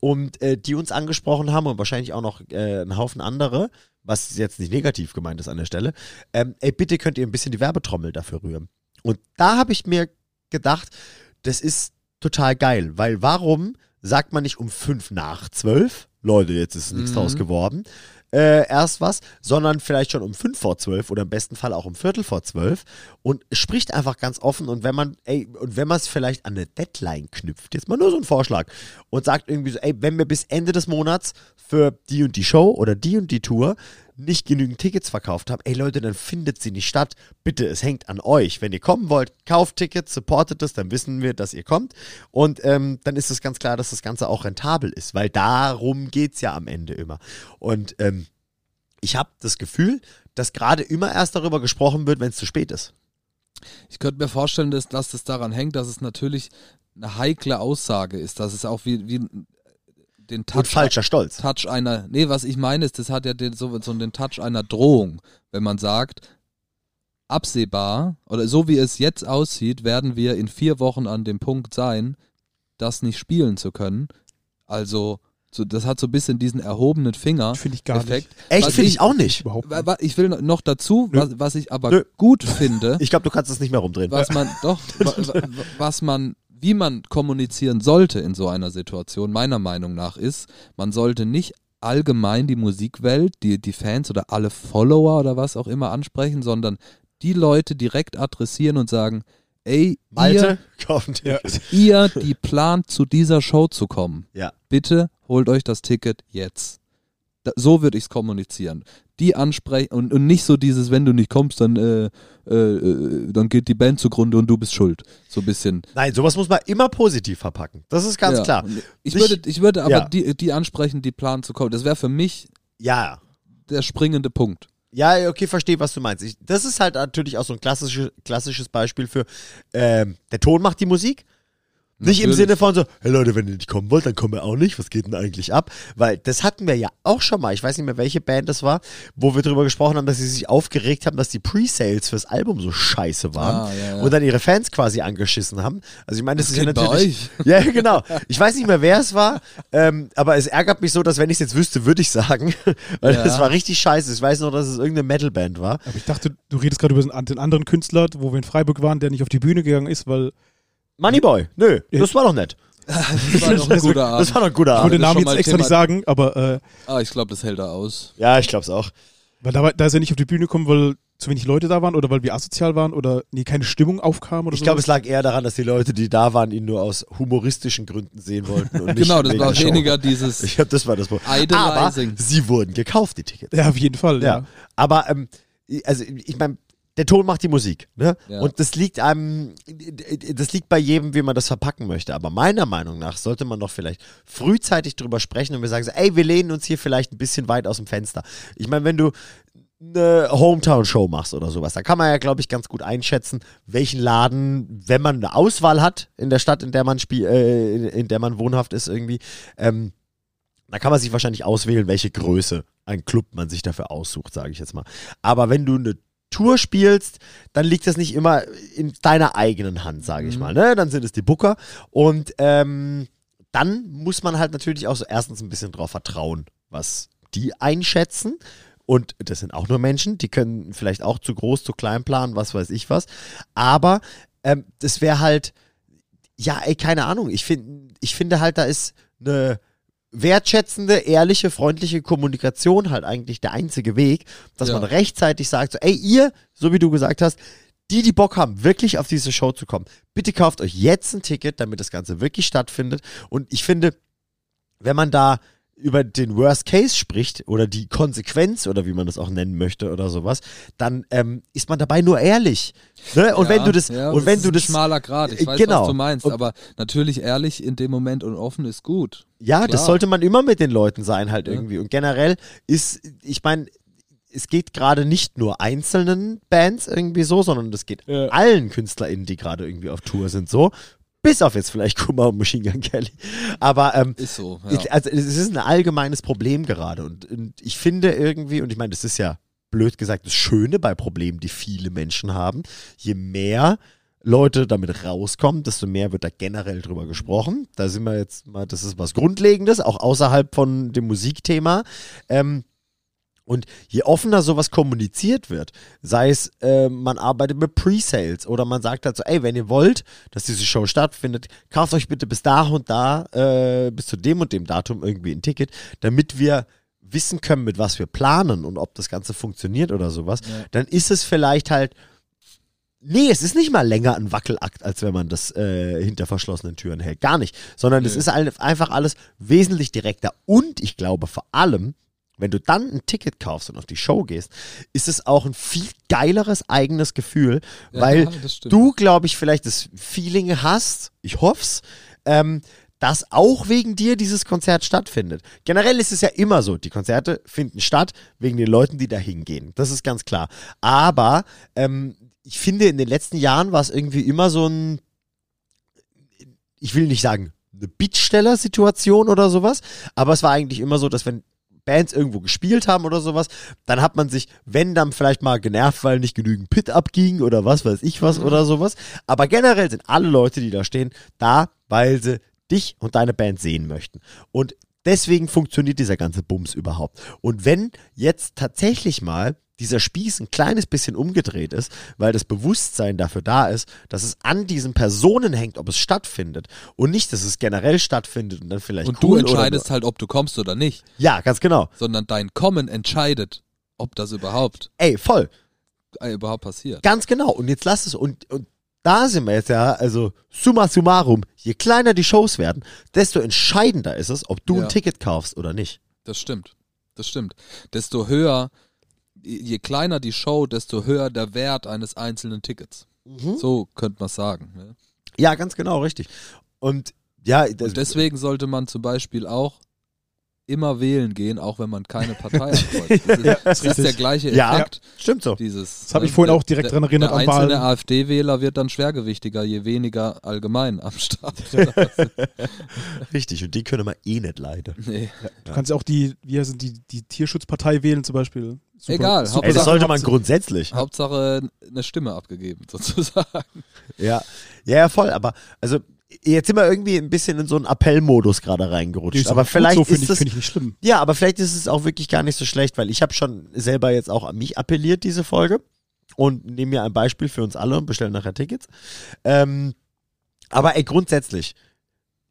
und äh, die uns angesprochen haben und wahrscheinlich auch noch äh, ein Haufen andere, was jetzt nicht negativ gemeint ist an der Stelle, ähm, ey, bitte könnt ihr ein bisschen die Werbetrommel dafür rühren. Und da habe ich mir gedacht, das ist total geil, weil warum sagt man nicht um fünf nach zwölf, Leute, jetzt ist nichts Mhm. draus geworden, äh, erst was, sondern vielleicht schon um fünf vor zwölf oder im besten Fall auch um Viertel vor zwölf und spricht einfach ganz offen und wenn man, ey, und wenn man es vielleicht an eine Deadline knüpft, jetzt mal nur so ein Vorschlag und sagt irgendwie so, ey, wenn wir bis Ende des Monats für die und die Show oder die und die Tour nicht genügend Tickets verkauft haben, ey Leute, dann findet sie nicht statt. Bitte, es hängt an euch. Wenn ihr kommen wollt, kauft Tickets, supportet es, dann wissen wir, dass ihr kommt. Und ähm, dann ist es ganz klar, dass das Ganze auch rentabel ist, weil darum geht's ja am Ende immer. Und ähm, ich habe das Gefühl, dass gerade immer erst darüber gesprochen wird, wenn es zu spät ist. Ich könnte mir vorstellen, dass, dass das daran hängt, dass es natürlich eine heikle Aussage ist, dass es auch wie, wie den Und Touch, falscher Stolz. Touch einer, nee, was ich meine ist, das hat ja den, so, so den Touch einer Drohung, wenn man sagt, absehbar oder so wie es jetzt aussieht, werden wir in vier Wochen an dem Punkt sein, das nicht spielen zu können. Also, so, das hat so ein bisschen diesen erhobenen Finger. Finde ich gar Effekt. nicht. Echt, finde ich- ich auch nicht. Überhaupt nicht. Ich will noch dazu, was, was ich aber Nö. gut finde, Ich glaube, du kannst es nicht mehr rumdrehen. was man doch, wa- wa- was man, wie man kommunizieren sollte in so einer Situation, meiner Meinung nach, ist, man sollte nicht allgemein die Musikwelt, die, die Fans oder alle Follower oder was auch immer ansprechen, sondern die Leute direkt adressieren und sagen, ey, Malte, Ja. Ihr, ihr, die plant zu dieser Show zu kommen, Ja. bitte holt euch das Ticket jetzt. Da, so würde ich es kommunizieren. Die ansprechen und, und nicht so dieses, wenn du nicht kommst, dann, äh, äh, äh, dann geht die Band zugrunde und du bist schuld. So ein bisschen. Nein, sowas muss man immer positiv verpacken. Das ist ganz Ja. klar. Ich Nicht- würde, ich würde aber Ja. die, die ansprechen, die planen zu kommen. Das wäre für mich Ja, der springende Punkt. Ja, okay, verstehe, was du meinst. Ich, das ist halt natürlich auch so ein klassisches, klassisches Beispiel für, ähm, der Ton macht die Musik. Nicht im Natürlich. Sinne von so, hey Leute, wenn ihr nicht kommen wollt, dann kommen wir auch nicht. Was geht denn eigentlich ab? Weil das hatten wir ja auch schon mal. Ich weiß nicht mehr, welche Band das war, wo wir drüber gesprochen haben, dass sie sich aufgeregt haben, dass die Pre-Sales fürs Album so scheiße waren. Ah, ja, ja. Und dann ihre Fans quasi angeschissen haben. Also ich meine, das, Das ist ja natürlich. Ja, genau. Ich weiß nicht mehr, wer es war, ähm, aber es ärgert mich so, dass wenn ich es jetzt wüsste, würde ich sagen. Weil Ja. das war richtig scheiße. Ich weiß nur, dass es irgendeine Metalband war. Aber ich dachte, du redest gerade über den anderen Künstler, wo wir in Freiburg waren, der nicht auf die Bühne gegangen ist, weil Moneyboy, nö, das war doch nett. Das war doch ein guter Abend. Das war doch ein guter ich Abend. wollte den das Namen jetzt extra nicht Thema- sagen, aber äh, Ah, ich glaube, das hält er aus. Ja, ich glaub's auch. weil da, war- da ist er nicht auf die Bühne gekommen, weil zu wenig Leute da waren oder weil wir asozial waren oder nee, keine Stimmung aufkam oder Ich glaube, es lag eher daran, dass die Leute, die da waren, ihn nur aus humoristischen Gründen sehen wollten. Und nicht Genau, das wegen war der Show. weniger dieses Ich glaube, das war das Problem. Aber Idolizing. sie wurden gekauft, die Tickets. Ja, auf jeden Fall, ja. Ja. Aber, ähm, also ich meine, der Ton macht die Musik, ne? Ja. Und das liegt einem, das liegt bei jedem, wie man das verpacken möchte. Aber meiner Meinung nach sollte man doch vielleicht frühzeitig drüber sprechen und wir sagen so, ey, wir lehnen uns hier vielleicht ein bisschen weit aus dem Fenster. Ich meine, wenn du eine Hometown-Show machst oder sowas, da kann man ja, glaube ich, ganz gut einschätzen, welchen Laden, wenn man eine Auswahl hat in der Stadt, in der man spiel, äh, in, in der man wohnhaft ist irgendwie, ähm, da kann man sich wahrscheinlich auswählen, welche Größe ein Club man sich dafür aussucht, sage ich jetzt mal. Aber wenn du eine Tour spielst, dann liegt das nicht immer in deiner eigenen Hand, sage ich Mhm. mal. Ne? Dann sind es die Booker und ähm, dann muss man halt natürlich auch so erstens ein bisschen drauf vertrauen, was die einschätzen. Und das sind auch nur Menschen, die können vielleicht auch zu groß, zu klein planen, was weiß ich was. Aber ähm, das wäre halt, ja, ey, keine Ahnung. Ich, find, ich finde halt, da ist eine wertschätzende, ehrliche, freundliche Kommunikation halt eigentlich der einzige Weg, dass Ja. man rechtzeitig sagt, so, ey, ihr, so wie du gesagt hast, die, die Bock haben, wirklich auf diese Show zu kommen, bitte kauft euch jetzt ein Ticket, damit das Ganze wirklich stattfindet. Und ich finde, wenn man da über den Worst Case spricht oder die Konsequenz oder wie man das auch nennen möchte oder sowas, dann ähm, ist man dabei nur ehrlich. Ne? Und Ja, wenn du das ja, und wenn ist du ein das schmaler Grad, ich Äh, weiß, genau. was du meinst, Und- aber natürlich ehrlich in dem Moment und offen ist gut. Ja, das Klar. sollte man immer mit den Leuten sein, halt Ja. irgendwie. Und generell ist, ich meine, es geht gerade nicht nur einzelnen Bands irgendwie so, sondern das geht allen KünstlerInnen, die gerade irgendwie auf Tour sind, so. Bis auf jetzt vielleicht Kummer und Machine Gun Kelly. Aber ähm, Ist so. Ja. also es ist ein allgemeines Problem gerade. Und, und ich finde irgendwie, und ich meine, das ist ja blöd gesagt das Schöne bei Problemen, die viele Menschen haben, je mehr Leute damit rauskommen, desto mehr wird da generell drüber gesprochen. Da sind wir jetzt mal, das ist was Grundlegendes, auch außerhalb von dem Musikthema. Ähm, und je offener sowas kommuniziert wird, sei es, äh, man arbeitet mit Pre-Sales oder man sagt halt so, ey, wenn ihr wollt, dass diese Show stattfindet, kauft euch bitte bis da und da, äh, bis zu dem und dem Datum irgendwie ein Ticket, damit wir wissen können, mit was wir planen und ob das Ganze funktioniert oder sowas, Ja. dann ist es vielleicht halt, nee, es ist nicht mal länger ein Wackelakt, als wenn man das äh, hinter verschlossenen Türen hält. Gar nicht. Sondern es ist ein- einfach alles wesentlich direkter. Und ich glaube vor allem, wenn du dann ein Ticket kaufst und auf die Show gehst, ist es auch ein viel geileres eigenes Gefühl, Ja, weil du, glaube ich, vielleicht das Feeling hast, ich hoff's, ähm, dass auch wegen dir dieses Konzert stattfindet. Generell ist es ja immer so, die Konzerte finden statt wegen den Leuten, die da hingehen. Das ist ganz klar. Aber ähm, ich finde, in den letzten Jahren war es irgendwie immer so ein, ich will nicht sagen, eine Bittsteller-Situation oder sowas, aber es war eigentlich immer so, dass wenn Bands irgendwo gespielt haben oder sowas, dann hat man sich, wenn dann vielleicht mal genervt, weil nicht genügend Pit abging oder was weiß ich was oder sowas. Aber generell sind alle Leute, die da stehen, da, weil sie dich und deine Band sehen möchten. Und deswegen funktioniert dieser ganze Bums überhaupt. Und wenn jetzt tatsächlich mal dieser Spieß ein kleines bisschen umgedreht ist, weil das Bewusstsein dafür da ist, dass es an diesen Personen hängt, ob es stattfindet und nicht, dass es generell stattfindet und dann vielleicht und cool du entscheidest halt, ob du kommst oder nicht, ja, ganz genau. sondern dein Kommen entscheidet, ob das überhaupt, Ey, voll. äh, überhaupt passiert. Ganz genau. Und jetzt lass es. Und, und da sind wir jetzt ja, also summa summarum, je kleiner die Shows werden, desto entscheidender ist es, ob du Ja. ein Ticket kaufst oder nicht. Das stimmt. Das stimmt. Desto höher, je kleiner die Show, desto höher der Wert eines einzelnen Tickets. Mhm. So könnte man sagen. Ne? Ja, ganz genau, richtig. Und ja, das, Und deswegen sollte man zum Beispiel auch immer wählen gehen, auch wenn man keine Partei ankreuzt. Das ist, das ist der gleiche Ja. Effekt. stimmt so. Dieses, Das hab ich ne, vorhin der- auch direkt dran erinnert Der an einzelne. AfD-Wähler wird dann schwergewichtiger, je weniger allgemein am Start. Richtig. Und die können wir eh nicht leiden. nee. Du kannst ja auch die, wie heißen die, die Tierschutzpartei wählen zum Beispiel. Super, Egal, super Ey, das Hauptsache- sollte man grundsätzlich. Hauptsache eine Stimme abgegeben, sozusagen. Ja. Ja, ja, voll. Aber also jetzt sind wir irgendwie ein bisschen in so einen Appellmodus gerade reingerutscht. Aber vielleicht so, ist ich, das ich nicht schlimm. Ja, aber vielleicht ist es auch wirklich gar nicht so schlecht, weil ich habe schon selber jetzt auch an mich appelliert, diese Folge. Und nehme mir ein Beispiel für uns alle und bestelle nachher Tickets. Ähm, aber ey, grundsätzlich,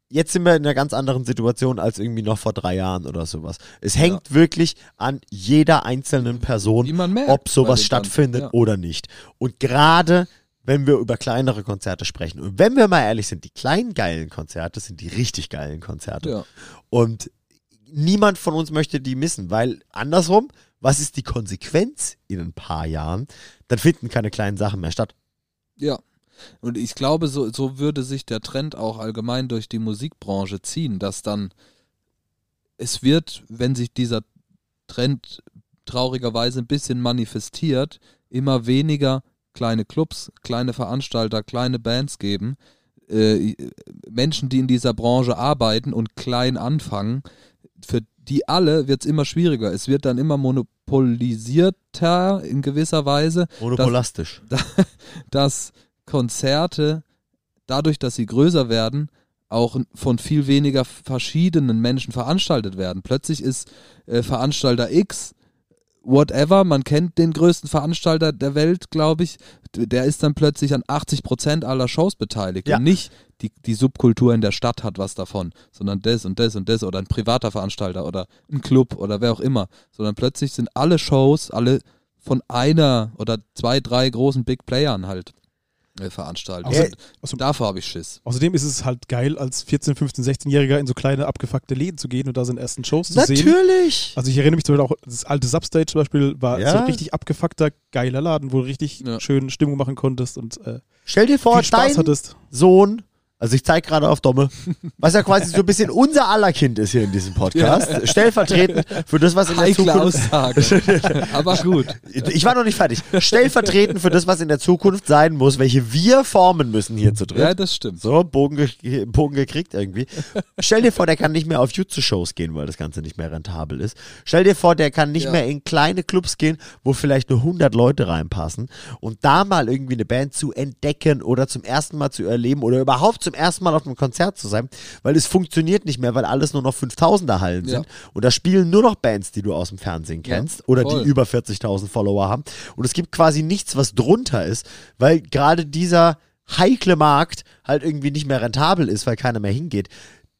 jetzt sind wir in einer ganz anderen Situation als irgendwie noch vor drei Jahren oder sowas. Es hängt wirklich an jeder einzelnen Person, merkt. ob sowas stattfindet ganzen- oder nicht. Und gerade wenn wir über kleinere Konzerte sprechen, und wenn wir mal ehrlich sind, die kleinen geilen Konzerte sind die richtig geilen Konzerte. Ja. ja. Und niemand von uns möchte die missen, weil andersrum, was ist die Konsequenz in ein paar Jahren? Dann finden keine kleinen Sachen mehr statt. Ja. Und ich glaube, so, so würde sich der Trend auch allgemein durch die Musikbranche ziehen, dass dann es wird, wenn sich dieser Trend traurigerweise ein bisschen manifestiert, immer weniger kleine Clubs, kleine Veranstalter, kleine Bands geben. Äh, Menschen, die in dieser Branche arbeiten und klein anfangen, für die alle wird es immer schwieriger. Es wird dann immer monopolisierter in gewisser Weise. Monopolastisch. dass Konzerte, dadurch, dass sie größer werden, auch von viel weniger verschiedenen Menschen veranstaltet werden. Plötzlich ist äh, Veranstalter X, whatever, man kennt den größten Veranstalter der Welt, glaube ich, der ist dann plötzlich an 80 Prozent aller Shows beteiligt. Ja. Und nicht die, die Subkultur in der Stadt hat was davon, sondern das und das und das oder ein privater Veranstalter oder ein Club oder wer auch immer. Sondern plötzlich sind alle Shows, alle von einer oder zwei, drei großen Big Playern halt äh, Und außer- davor habe ich Schiss. Außerdem ist es halt geil, als 14-, 15-, 16-Jähriger in so kleine abgefuckte Läden zu gehen und da seine ersten Shows zu sehen. Natürlich. Also ich erinnere mich zum Beispiel auch, das alte Substage zum Beispiel war Ja. so ein richtig abgefuckter, geiler Laden, wo du richtig Ja. schön Stimmung machen konntest und äh, Stell dir vor, dein hattest. Sohn, also ich zeige gerade auf Domme, was ja quasi so ein bisschen unser aller Kind ist hier in diesem Podcast, stellvertretend für das, was in der Heikle Zukunft Aussage. Aber gut. Ich war noch nicht fertig. Stellvertretend für das, was in der Zukunft sein muss, welche wir formen müssen hier zu dritt. Ja, das stimmt. So, Bogen, ge Bogen gekriegt irgendwie. Stell dir vor, der kann nicht mehr auf YouTube-Shows gehen, weil das Ganze nicht mehr rentabel ist. Stell dir vor, der kann nicht Ja. mehr in kleine Clubs gehen, wo vielleicht nur 100 Leute reinpassen. Und da mal irgendwie eine Band zu entdecken oder zum ersten Mal zu erleben oder überhaupt zum ersten Mal auf einem Konzert zu sein, weil es funktioniert nicht mehr, weil alles nur noch 5000er Hallen Ja. sind. Und da spielen nur noch Bands, die du aus dem Fernsehen Ja, kennst oder voll. die über 40.000 Follower haben. Und es gibt quasi nichts, was drunter ist, weil gerade dieser heikle Markt halt irgendwie nicht mehr rentabel ist, weil keiner mehr hingeht.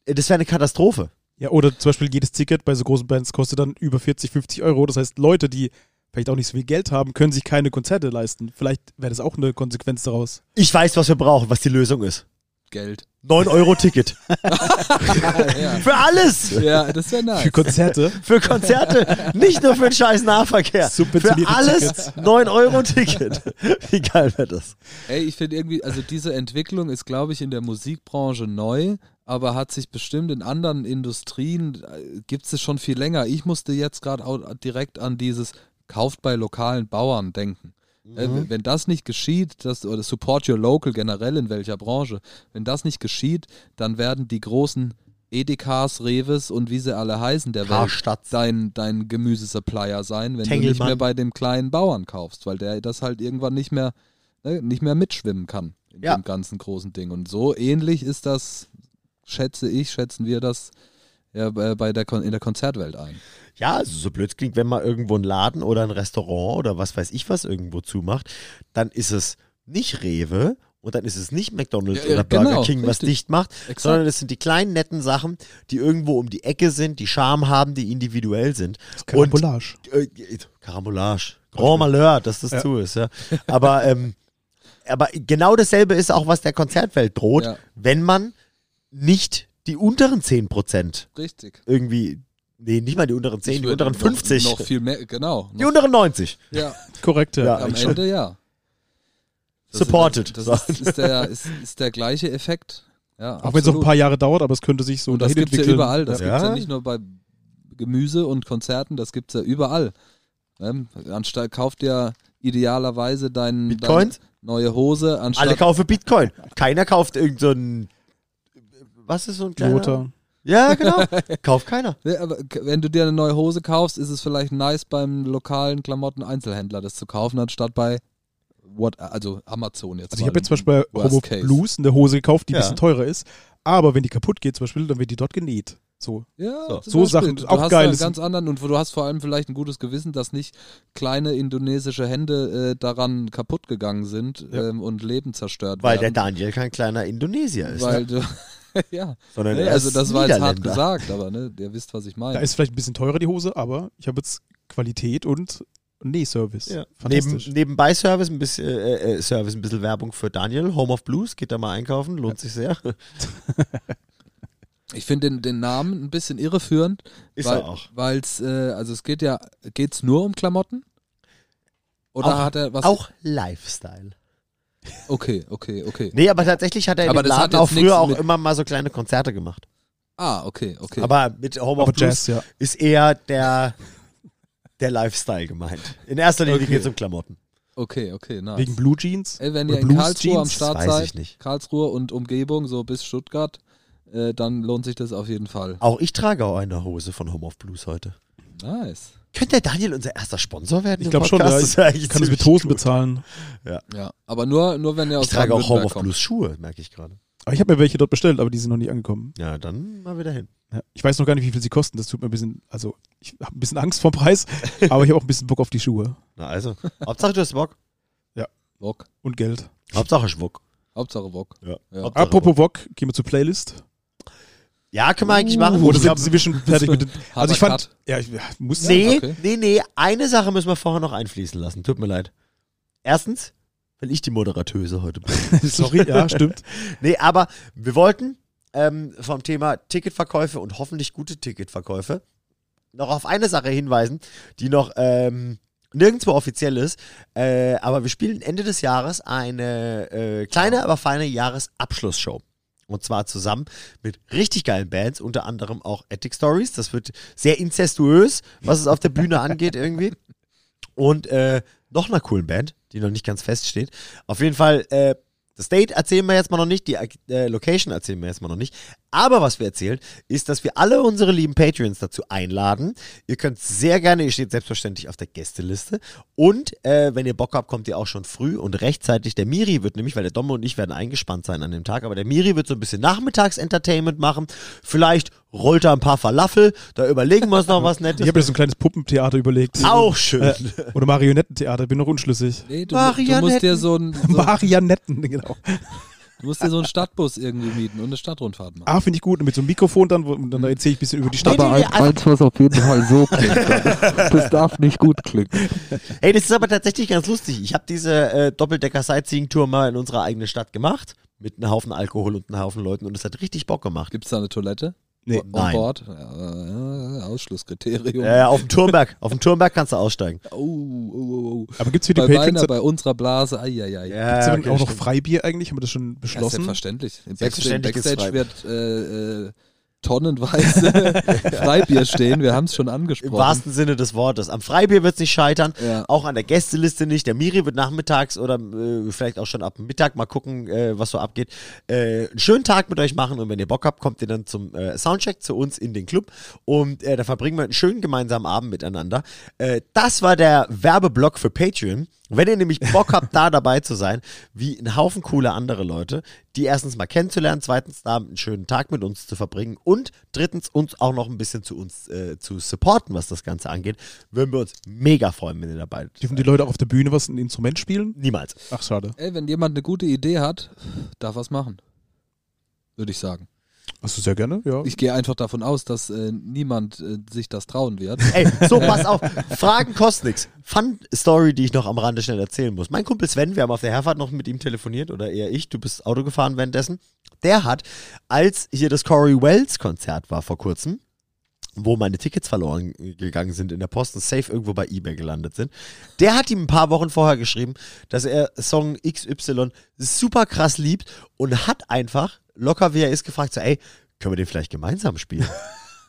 Das wäre eine Katastrophe. Ja, oder zum Beispiel jedes Ticket bei so großen Bands kostet dann über 40, 50 Euro. Das heißt, Leute, die vielleicht auch nicht so viel Geld haben, können sich keine Konzerte leisten. Vielleicht wäre das auch eine Konsequenz daraus. Ich weiß, was wir brauchen, was die Lösung ist. Geld. 9 Euro Ticket. ja. Für alles! ja, das wäre nice. Für Konzerte. Für Konzerte, nicht nur für den scheiß Nahverkehr. Für alles Tickets. 9 Euro Ticket. Wie geil wäre das? Ey, ich finde irgendwie, also diese Entwicklung ist, glaube ich, in der Musikbranche neu, aber hat sich bestimmt in anderen Industrien, gibt es schon viel länger. Ich musste jetzt gerade direkt an dieses Kauft bei lokalen Bauern denken. Äh, wenn das nicht geschieht, das, oder Support Your Local generell in welcher Branche, wenn das nicht geschieht, dann werden die großen Edekas, Reves und wie sie alle heißen der Welt dein, dein Gemüsesupplier sein, wenn du nicht Tengelmann. mehr bei dem kleinen Bauern kaufst, weil der das halt irgendwann nicht mehr, ne, nicht mehr mitschwimmen kann in Ja. dem ganzen großen Ding. Und so ähnlich ist das, schätze ich, schätzen wir das ja, bei bei der Kon in der Konzertwelt ein. Ja, also so blöd es klingt, wenn man irgendwo einen Laden oder ein Restaurant oder was weiß ich was irgendwo zumacht, dann ist es nicht Rewe und dann ist es nicht McDonalds Ja, oder Burger genau, King, was richtig. dicht macht, Exakt. sondern es sind die kleinen netten Sachen, die irgendwo um die Ecke sind, die Charme haben, die individuell sind. Und Karambolage. äh, Karambolage. Grand Malheur, dass das Ja. zu ist, ja. Aber, ähm, aber genau dasselbe ist auch, was der Konzertwelt droht, Ja. wenn man nicht die unteren 10% Richtig. irgendwie, nee, nicht mal die unteren 10, Ich die unteren noch- 50, Noch viel mehr, genau. die Noch, unteren 90. ja, Korrekt, ja. Am schon. Ende ja. Das Supported. Ist, das ist, ist, der, ist, ist der gleiche Effekt. Ja, Auch wenn es noch ein paar Jahre dauert, aber es könnte sich so Und das gibt es ja entwickeln. überall. Das Ja. gibt es ja nicht nur bei Gemüse und Konzerten, das gibt es ja überall. Ne? Anstatt kauft ja idealerweise dein, Bitcoins? deine neue Hose, anstatt Alle kaufen Bitcoin. Keiner kauft irgend so was ist so ein kleiner? Jota. Ja, genau. Kauft keiner. Ne, aber wenn du dir eine neue Hose kaufst, ist es vielleicht nice beim lokalen Klamotten-Einzelhändler das zu kaufen, anstatt bei what, also Amazon jetzt. Also ich habe jetzt zum Beispiel bei case. Blues eine Hose gekauft, die ein Ja. bisschen teurer ist. Aber wenn die kaputt geht zum Beispiel, dann wird die dort genäht. So. Ja, So. So. Sachen, Du auch hast geil. einen ganz anderen und du hast vor allem vielleicht ein gutes Gewissen, dass nicht kleine indonesische Hände äh, daran kaputt gegangen sind Ja. ähm, und Leben zerstört Weil der werden. Daniel kein kleiner Indonesier ist. weil ne? du, ja, Sondern ne, er also das war jetzt hart gesagt, aber ne, ihr wisst, was ich Da meine. ist vielleicht ein bisschen teurer die Hose, aber ich habe jetzt Qualität und Nähservice. Ja. Neben, nebenbei Service ein, bisschen, äh, äh, Service, ein bisschen Werbung für Daniel. Home of Blues, geht da mal einkaufen, lohnt sich sehr. Ich finde den, den Namen ein bisschen irreführend. Ist weil, er auch. Weil's, äh, also es geht ja, geht's nur um Klamotten? Oder Auch- hat er was? Auch Lifestyle. Okay, okay, okay. Nee, aber tatsächlich hat er in Aber dem Laden auch früher auch immer mal so kleine Konzerte gemacht. Ah, okay, okay. Aber mit Home of Blues Jazz, ja. ist eher der, der Lifestyle gemeint. In erster Linie Okay. geht es um Klamotten. okay, okay, nice. Wegen Blue Jeans. Ey, wenn Oder ihr in Blues Karlsruhe am Jeans? Start Weiß ich seid, nicht. Karlsruhe und Umgebung, so bis Stuttgart, äh, dann lohnt sich das auf jeden Fall. Auch ich trage auch eine Hose von Home of Blues heute. Nice. Könnte der Daniel unser erster Sponsor werden? Ich glaube schon, ja. Das Ich wäre eigentlich kann es mit Hosen gut. bezahlen. Ja, aber nur, nur wenn ihr aus Ich trage auch Home of. Blues Schuhe, merke ich gerade. Aber ich habe mir welche dort bestellt, aber die sind noch nicht angekommen. Ja, dann mal wieder hin. Ja. Ich weiß noch gar nicht, wie viel sie kosten. Das tut mir ein bisschen, also ich habe ein bisschen Angst vor dem Preis, aber ich habe auch ein bisschen Bock auf die Schuhe Na also, Hauptsache du hast Bock. Wok. und Geld. Hauptsache Schwuck. Hauptsache Wok. Ja. Ja. Hauptsache Apropos Wok, gehen wir zur Playlist. Ja, können wir eigentlich machen. Oder Ich sind, sind wir schon fertig mit den. Also ich fand, ja, ich muss nee, okay. nee, nee, eine Sache müssen wir vorher noch einfließen lassen. Tut mir leid. Erstens, weil ich die Moderatöse heute bin. Sorry, ja, stimmt. nee, aber wir wollten ähm, vom Thema Ticketverkäufe und hoffentlich gute Ticketverkäufe noch auf eine Sache hinweisen, die noch ähm, nirgendwo offiziell ist. Äh, aber wir spielen Ende des Jahres eine äh, kleine, aber feine Jahresabschlussshow. Und zwar zusammen mit richtig geilen Bands, unter anderem auch Attic Stories. Das wird sehr incestuös, was es auf der Bühne angeht irgendwie. Und äh, noch einer coolen Band, die noch nicht ganz feststeht. Auf jeden Fall, äh, das Date erzählen wir jetzt mal noch nicht, die äh, Location erzählen wir jetzt mal noch nicht. Aber was wir erzählen, ist, dass wir alle unsere lieben Patreons dazu einladen. Ihr könnt sehr gerne, ihr steht selbstverständlich auf der Gästeliste. Und äh, wenn ihr Bock habt, kommt ihr auch schon früh und rechtzeitig. Der Miri wird nämlich, weil der Domme und ich werden eingespannt sein an dem Tag, aber der Miri wird so ein bisschen Nachmittags-Entertainment machen. Vielleicht rollt er ein paar Falafel, da überlegen wir uns noch was Ich Nettes. habe mir so ein kleines Puppentheater überlegt. Auch schön. Äh, oder Marionettentheater, bin noch unschlüssig. Nee, du, du Marionetten. musst dir so ein, so, Marionetten, genau. du musst dir so einen Stadtbus irgendwie mieten und eine Stadtrundfahrt machen. Ah, finde ich gut. Und mit so einem Mikrofon dann, wo, dann erzähle ich ein bisschen über die Stadt. Nee, nee, nee, ein, eins, was auf jeden Fall so klingt. Das, das darf nicht gut klingen. Hey, das ist aber tatsächlich ganz lustig. Ich habe diese äh, Doppeldecker-Sightseeing-Tour mal in unserer eigenen Stadt gemacht. Mit einem Haufen Alkohol und einem Haufen Leuten und es hat richtig Bock gemacht. Gibt es da eine Toilette? Nee. On Nein. Bord? Ja, äh, Ausschlusskriterium. Äh, auf dem Turmberg. auf dem Turmberg kannst du aussteigen. Oh, oh, oh, oh. Aber gibt es für die Bei Patreons meiner, bei unserer Blase, ai, ai, ai. Ja, gibt's auch noch Freibier eigentlich? Haben wir das schon Ja, beschlossen? selbstverständlich. Im Selbstverständlich Backstage, Backstage wird äh, äh, tonnenweise Freibier stehen. Wir haben es schon Im angesprochen. wahrsten Sinne des Wortes. Am Freibier wird es nicht scheitern. Ja. Auch an der Gästeliste nicht. Der Miri wird nachmittags oder äh, vielleicht auch schon ab Mittag mal gucken, äh, was so abgeht. Äh, einen schönen Tag mit euch machen und wenn ihr Bock habt, kommt ihr dann zum äh, Soundcheck zu uns in den Club und äh, da verbringen wir einen schönen gemeinsamen Abend miteinander. Äh, das war der Werbeblock für Patreon. Wenn ihr nämlich Bock habt, da dabei zu sein, wie ein Haufen coole andere Leute, die erstens mal kennenzulernen, zweitens da einen schönen Tag mit uns zu verbringen und drittens uns auch noch ein bisschen zu uns äh, zu supporten, was das Ganze angeht, würden wir uns mega freuen, wenn ihr dabei seid. Dürfen die Leute auch auf der Bühne was ein Instrument spielen? Niemals. Ach, schade. Ey, wenn jemand eine gute Idee hat, darf was machen. Würde ich sagen. Achso, sehr gerne, ja. Ich gehe einfach davon aus, dass äh, niemand äh, sich das trauen wird. Ey, so, pass auf. Fragen kosten nichts. Fun-Story, die ich noch am Rande schnell erzählen muss. Mein Kumpel Sven, wir haben auf der Herfahrt noch mit ihm telefoniert, oder eher ich, du bist Auto gefahren währenddessen. Der hat, als hier das Corey Wells Konzert war vor kurzem, wo meine Tickets verloren gegangen sind in der Post und safe irgendwo bei eBay gelandet sind. Der hat ihm ein paar Wochen vorher geschrieben, dass er Song XY super krass liebt und hat einfach, locker wie er ist, gefragt, so, ey, können wir den vielleicht gemeinsam spielen?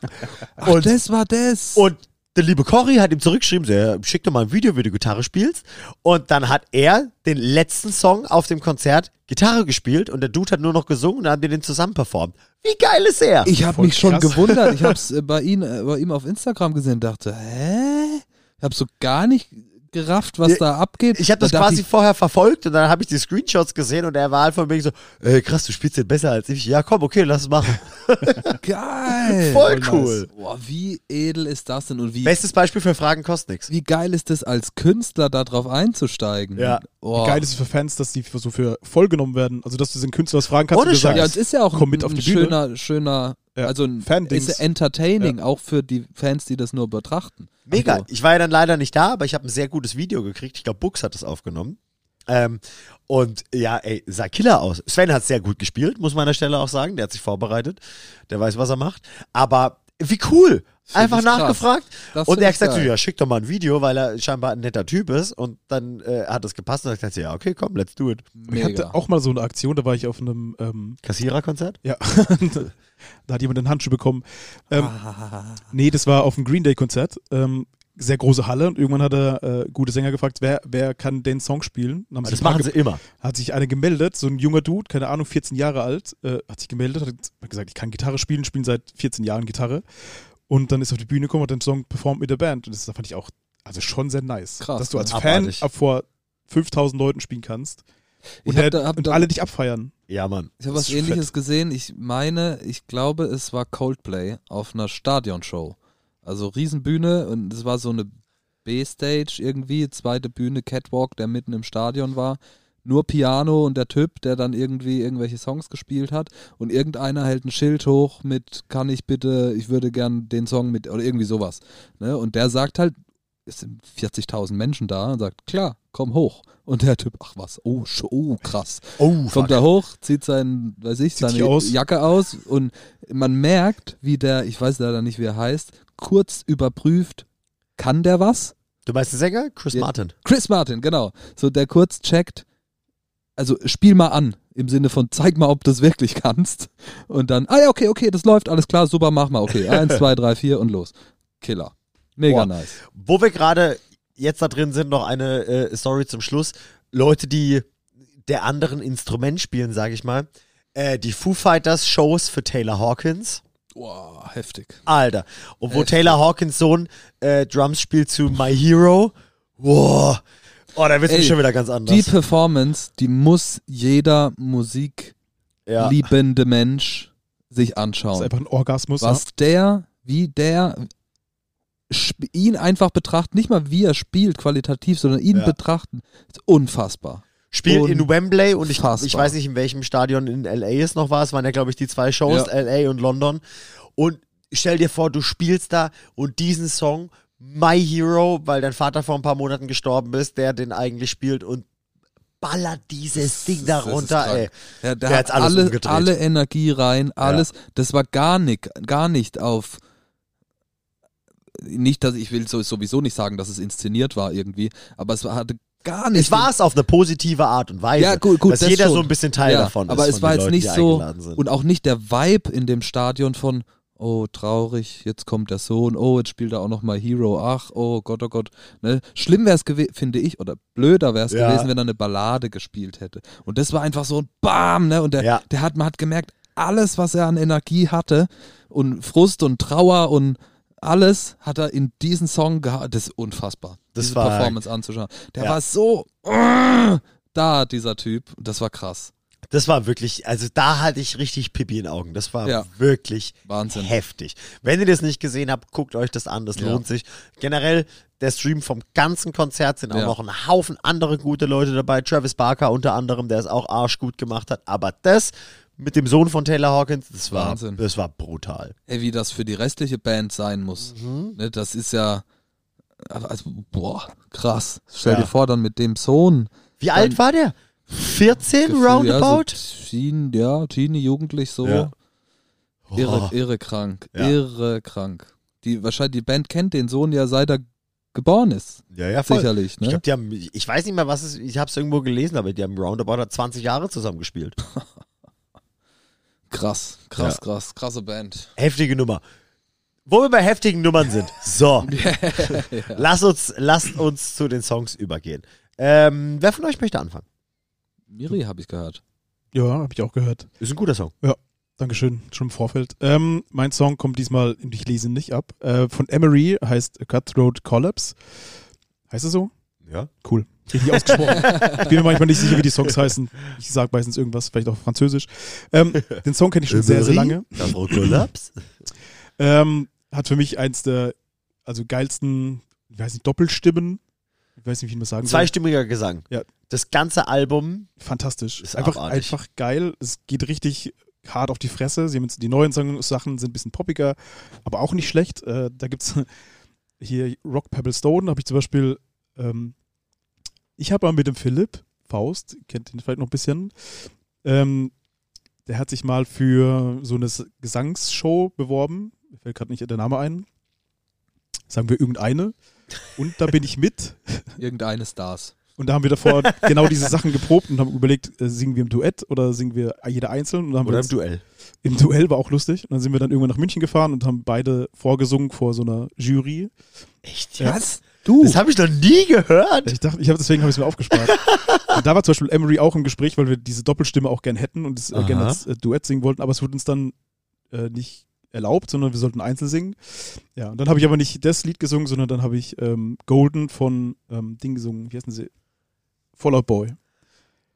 Ach, das war das. Und der liebe Cory hat ihm zurückgeschrieben, so, ja, schick doch mal ein Video, wie du Gitarre spielst. Und dann hat er den letzten Song auf dem Konzert Gitarre gespielt und der Dude hat nur noch gesungen und dann haben die den zusammen performt. Wie geil ist er? ich habe mich schon krass. gewundert. Ich habe es äh, bei, ihm, äh, bei ihm auf Instagram gesehen und dachte, hä? Ich habe so gar nicht gerafft, was Ja, da abgeht. Ich habe das quasi vorher verfolgt und dann habe ich die Screenshots gesehen und er war halt von mir so, äh, krass, du spielst den besser als ich. Ja, komm, okay, lass es machen. geil. Voll nice. cool. Boah, wie edel ist das denn und wie, Bestes Beispiel für Fragen kostet nichts. wie geil ist es als Künstler da drauf einzusteigen? Ja. Oh. Wie geil ist es für Fans, dass die so für vollgenommen werden? Also, dass du den Künstler was fragen kannst Ohne und. Ja, es ist ja auch Komm ein, mit auf die Bühne. schöner, schöner, Ja. also ein ist entertaining, auch für die Fans, die das nur betrachten. Mega. Also, Ich war ja dann leider nicht da, aber ich habe ein sehr gutes Video gekriegt. Ich glaube, Bux hat es aufgenommen. Ähm, und ja, ey, sah Killer aus. Sven hat sehr gut gespielt, muss man an der Stelle auch sagen. Der hat sich vorbereitet. Der weiß, was er macht. Aber wie cool. Einfach ich nachgefragt. Und er hat ich gesagt, so, ja, schick doch mal ein Video, weil er scheinbar ein netter Typ ist. Und dann äh, hat es gepasst und ich dachte, ja, okay, komm, let's do it. Ich Mega. hatte auch mal so eine Aktion, da war ich auf einem, ähm, Kassiererkonzert? ja, da hat jemand einen Handschuh bekommen. Ähm, Nee, das war auf einem Green Day Konzert. Ähm, sehr große Halle und irgendwann hat er äh, gute Sänger gefragt, wer, wer kann den Song spielen? Dann haben Das machen sie immer. hat sich einer gemeldet, so ein junger Dude, keine Ahnung, 14 Jahre alt, äh, hat sich gemeldet, hat gesagt, ich kann Gitarre spielen, spiele seit 14 Jahren Gitarre. Und dann ist er auf die Bühne gekommen und hat den Song performt mit der Band. Und das fand ich auch, also schon sehr nice. Krass, dass du als. Fan Abartig. ab vor 5000 Leuten spielen kannst. Und, Ich hab der, da- hab und da- alle dich abfeiern. Ja, Mann. Ich habe was ähnliches fett. gesehen. Ich meine, ich glaube, es war Coldplay auf einer Stadionshow. Also Riesenbühne und es war so eine B-Stage irgendwie, zweite Bühne, Catwalk, der mitten im Stadion war. Nur Piano und der Typ, der dann irgendwie irgendwelche Songs gespielt hat und irgendeiner hält ein Schild hoch mit kann ich bitte, ich würde gern den Song mit oder irgendwie sowas. Ne? Und der sagt halt, es sind 40.000 Menschen da und sagt, klar, komm hoch. Und der Typ, ach was, oh, oh krass. Oh, Kommt fuck. da hoch, zieht sein, weiß ich, Zieht seine aus. Jacke aus und man merkt, wie der, ich weiß leider nicht, wie er heißt, kurz überprüft, kann der was? Du meinst den Sänger? Chris Ja. Martin. Chris Martin, genau. So der kurz checkt, also spiel mal an, im Sinne von zeig mal, ob du es wirklich kannst. Und dann, ah ja, okay, okay, das läuft, alles klar, super, mach mal, okay. Eins, zwei, drei, vier und los. Killer. Mega Boah. nice. Wo wir gerade jetzt da drin sind, noch eine äh, Story zum Schluss. Leute, die der anderen Instrument spielen, sage ich mal. Äh, die Foo Fighters Shows für Taylor Hawkins. Wow, heftig. Alter. Und wo Heftig. Taylor Hawkins Sohn äh, Drums spielt zu My Hero. Wow. Oh, da wird es schon wieder ganz Die anders. Performance, die muss jeder Musik ja. Mensch sich Das ist anschauen. einfach ein Orgasmus. Was der, wie der ihn einfach betrachtet, nicht mal wie er spielt qualitativ, sondern ihn Ja. betrachten, ist unfassbar. Spielt in Wembley und ich, ich weiß nicht, in welchem Stadion in LA es noch war. Es waren ja, glaube ich, die zwei Shows, Ja. LA und London. Und stell dir vor, du spielst da und diesen Song, My Hero, weil dein Vater vor ein paar Monaten gestorben ist, der den eigentlich spielt und ballert dieses Ding da runter, ey. Ja, der Der hat alles alle, umgedreht. alle Energie rein, alles. Das war gar nicht, gar nicht auf. Nicht, dass ich will so- sowieso nicht sagen, dass es inszeniert war irgendwie, aber es war- hatte gar nicht. Es war es auf eine positive Art und Weise. Ja, gut, gut, dass das jeder schon. so ein bisschen Teil ja, davon aber ist. es von war jetzt Leuten, nicht so und auch nicht der Vibe in dem Stadion von oh traurig, jetzt kommt der Sohn, oh jetzt spielt er auch noch mal Hero, ach oh Gott, oh Gott, ne? Schlimm wäre es gewesen, finde ich, oder blöder wäre es Ja. gewesen, wenn er eine Ballade gespielt hätte. Und das war einfach so ein Bam, ne? Und der, Ja. der hat, man hat gemerkt, alles, was er an Energie hatte und Frust und Trauer und alles hat er in diesen Song gehabt. Das ist unfassbar. Das diese Performance anzuschauen. Der Ja. war so äh, da, dieser Typ. Das war krass. Das war wirklich, also da hatte ich richtig Pipi in Augen. Das war Ja. wirklich Wahnsinn. heftig. Wenn ihr das nicht gesehen habt, guckt euch das an, das Ja. lohnt sich. Generell, der Stream vom ganzen Konzert sind auch Ja. noch ein Haufen andere gute Leute dabei. Travis Barker unter anderem, der es auch arschgut gemacht hat. Aber das mit dem Sohn von Taylor Hawkins, das war, Wahnsinn. das war brutal. Ey, wie das für die restliche Band sein muss. Mhm. Ne, das ist ja. Also, boah, krass. Stell dir vor, dann mit dem Sohn. Wie alt war der? 14 Gefühl, roundabout? Ja, so Teen, ja, Teenie, Jugendlich so. Ja. Irre, irre krank. Ja. Irre krank. Die, wahrscheinlich, die Band kennt den Sohn ja seit er geboren ist. Ja, ja, voll. Sicherlich, Ich ne? glaube, die haben, ich weiß nicht mehr, was es ich habe es irgendwo gelesen, aber die haben roundabout 20 Jahre zusammen gespielt. Krass, krass, Ja. krass. Krasse Band. Heftige Nummer. Wo wir bei heftigen Nummern sind. So. Lass uns, lasst uns zu den Songs übergehen. Ähm, wer von euch möchte anfangen? Miri habe ich gehört. Ja, habe ich auch gehört. Ist ein guter Song. Dankeschön, schon im Vorfeld. Ähm, mein Song kommt diesmal, ich lese nicht ab, äh, von Emery, heißt Cutthroat Collapse. Heißt es so? Ja. Cool. Richtig ausgesprochen. ich bin mir manchmal nicht sicher, wie die Songs heißen. Ich sage meistens irgendwas, vielleicht auch Französisch. Ähm, den Song kenne ich schon sehr, sehr lange. Das Kollaps. Ähm, hat für mich eins der also geilsten, ich weiß nicht, Doppelstimmen. Ich weiß nicht, wie man sagen soll. Zweistimmiger Gesang. Ja. Das ganze Album. Fantastisch. Ist einfach, abartig. einfach geil. Es geht richtig hart auf die Fresse. Sie haben jetzt, die neuen Sachen sind ein bisschen poppiger, aber auch nicht schlecht. Äh, da gibt es hier Rock Pebble Stone, habe ich zum Beispiel, ähm, ich habe mal mit dem Philipp, Faust, kennt ihn vielleicht noch ein bisschen. Ähm, der hat sich mal für so eine Gesangsshow beworben. Mir fällt gerade nicht der Name ein. Sagen wir irgendeine. Und da bin ich mit. Irgendeine Stars. Und da haben wir davor genau diese Sachen geprobt und haben überlegt, äh, singen wir im Duett oder singen wir jeder einzeln. Oder im uns- Duell. im Duell war auch lustig. Und dann sind wir dann irgendwann nach München gefahren und haben beide vorgesungen vor so einer Jury. Echt? Ja. Was? Du? Das habe ich noch nie gehört. Ich dachte, ich habe deswegen habe ich es mir aufgespart. und da war zum Beispiel Emery auch im Gespräch, weil wir diese Doppelstimme auch gern hätten und es äh, gerne als äh, Duett singen wollten, aber es wurde uns dann äh, nicht erlaubt, sondern wir sollten einzeln singen. Ja, und dann habe ich aber nicht das Lied gesungen, sondern dann habe ich ähm, Golden von ähm, Ding gesungen. Wie heißen sie? Fallout Boy.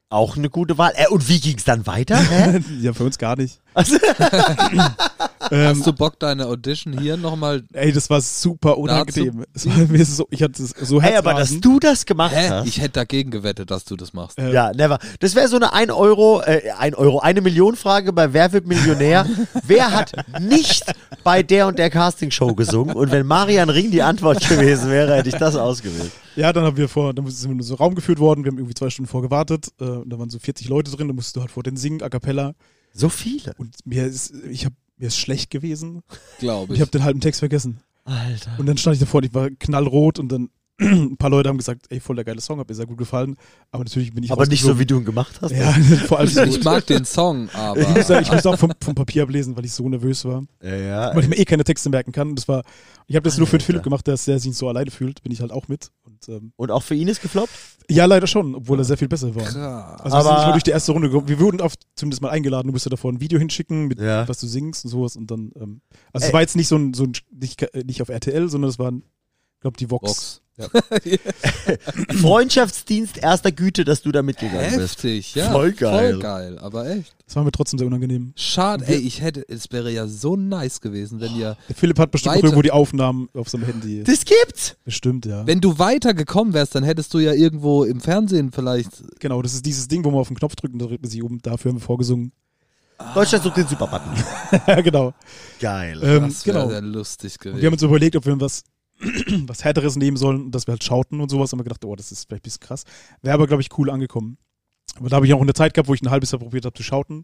Auch eine gute Wahl. Äh, und wie ging es dann weiter? Ja, für uns gar nicht. Also, Ähm, Hast du Bock, deine Audition hier nochmal. ey, das war super unangenehm. Es war mir so, ich hatte es so hey, aber dass du das gemacht Hä? hast. Ich hätte dagegen gewettet, dass du das machst. Äh, ja, never. Das wäre so eine 1 Euro, äh, 1 Euro, eine Million Frage bei Wer wird Millionär? Wer hat nicht bei der und der Castingshow gesungen? Und wenn Marian Ring die Antwort gewesen wäre, hätte ich das ausgewählt. Ja, dann haben wir vor, dann sind wir in so einen Raum geführt worden, wir haben irgendwie zwei Stunden vorgewartet, äh, und da waren so 40 Leute drin, da musstest du halt vor den singen, a cappella. So viele. Und mir ist, ich hab, mir ist schlecht gewesen. Glaube Ich ich. habe den halben Text vergessen. Alter. Und dann stand ich davor, und ich war knallrot und dann ein paar Leute haben gesagt, ey, voll der geile Song, hat mir sehr gut gefallen. Aber natürlich bin ich Aber nicht so, wie du ihn gemacht hast. Ja, vor allem so. Ich mag den Song, aber. Ich muss, ich muss auch vom, vom Papier ablesen, weil ich so nervös war. Ja, ja. Weil ich mir eh keine Texte merken kann. Und das war, ich habe das nur für den. Philipp gemacht, der, der sich so alleine fühlt, bin ich halt auch mit. Und, ähm, Und auch für ihn ist gefloppt? ja, leider schon, obwohl er sehr viel besser war. Krass. Also wir sind Aber- nicht nur durch die erste Runde gekommen. Wir wurden auf, zumindest mal eingeladen. Du musst ja davor ein Video hinschicken, mit Ja. was du singst und sowas. Und dann, ähm, also Ey. es war jetzt nicht so ein, so ein nicht, nicht auf RTL, sondern es waren, ich glaube, die Vox. Box. Freundschaftsdienst erster Güte, dass du da mitgegangen bist. Heftig, ja. Voll geil. Voll geil, aber echt. Das war mir trotzdem sehr unangenehm. Schade, ey, ich hätte, es wäre ja so nice gewesen, wenn ihr, Der Philipp hat bestimmt Weiter. irgendwo die Aufnahmen auf seinem Handy. Das gibt's! Bestimmt, ja. wenn du weitergekommen wärst, dann hättest du ja irgendwo im Fernsehen vielleicht, Genau, das ist dieses Ding, wo man auf den Knopf drückt und da dreht man sich um. Dafür haben wir vorgesungen. Deutschland sucht den Superbutton. Ja, genau. Geil. Ähm, das wäre genau. sehr lustig Und wir haben gewesen. uns überlegt, ob wir was, was Härteres nehmen sollen und dass wir halt schauten und sowas. Haben wir gedacht, oh, das ist vielleicht ein bisschen krass. Wäre aber, glaube ich, cool angekommen. Aber da habe ich auch eine Zeit gehabt, wo ich ein halbes Jahr probiert habe zu schauten.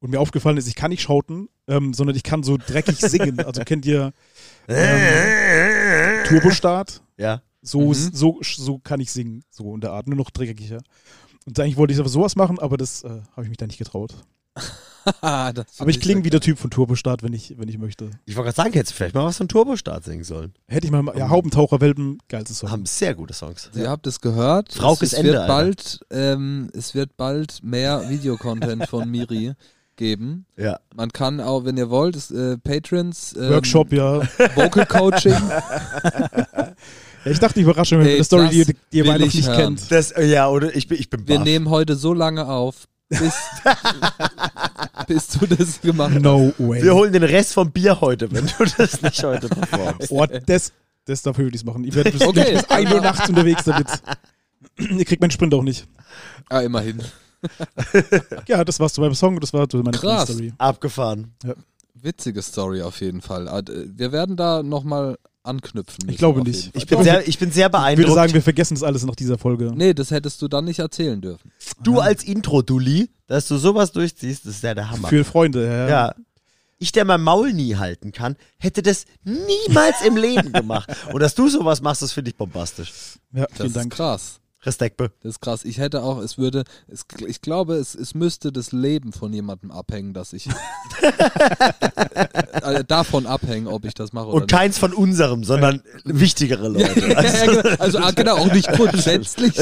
Und mir aufgefallen ist, ich kann nicht schauten, ähm, sondern ich kann so dreckig singen. Also kennt ihr ähm, Turbostart? Ja. So, Mhm. so, so kann ich singen, so in der Art, nur noch dreckiger. Und eigentlich wollte ich aber sowas machen, aber das äh, habe ich mich da nicht getraut. Das Aber ich klinge wie der Typ von Turbostart, wenn ich, wenn ich möchte. Ich wollte gerade sagen, hättest du vielleicht mal was von Turbostart singen sollen. Hätte ich mal, ja, Haubentaucher, Welpen, geilste Song. Haben sehr gute Songs. Ihr habt es gehört. Fraukes es, es Ende, wird Alter. bald, ähm, es wird bald mehr Videocontent von Miri geben. Ja. Man kann auch, wenn ihr wollt, es, äh, Patrons, ähm, Workshop, ja. Vocal Coaching. ja. Ich dachte, ich überrasche mich mit Ey, einer Story, die, die ihr beide nicht hören. kennt. Das, ja, oder ich bin, ich bin Wir baff. nehmen heute so lange auf, bis, bis du das gemacht hast. No way. Wir holen den Rest vom Bier heute, wenn du das nicht heute performst. oh, das, das ich es machen. Ich werde bis, Okay. bis 1 Uhr nachts unterwegs damit. ihr kriegt meinen Sprint auch nicht. Ah, immerhin. Ja, das war's zu meinem Song, das war zu meiner Krass. Story. Abgefahren. Witzige Story auf jeden Fall. Ah, Wir werden da nochmal anknüpfen. müssen Ich glaube nicht. Ich bin sehr, ich bin sehr Ich würde beeindruckt. sagen, wir vergessen das alles nach dieser Folge. Nee, das hättest du dann nicht erzählen dürfen. du als Intro-Dulli, dass du sowas durchziehst, das ist ja der Hammer. Für Freunde, ja. ja. Ich, der mein Maul nie halten kann, hätte das niemals im Leben gemacht. Und dass du sowas machst, das finde ich bombastisch. ja Das vielen ist Dank. krass. Respekt, Be. Das ist krass. Ich hätte auch, es würde, es, ich glaube, es, es müsste das Leben von jemandem abhängen, dass ich äh, davon abhängen, ob ich das mache oder Und keins von unserem, sondern wichtigere Leute. nicht. Ja, genau. also ah, genau, auch nicht grundsätzlich,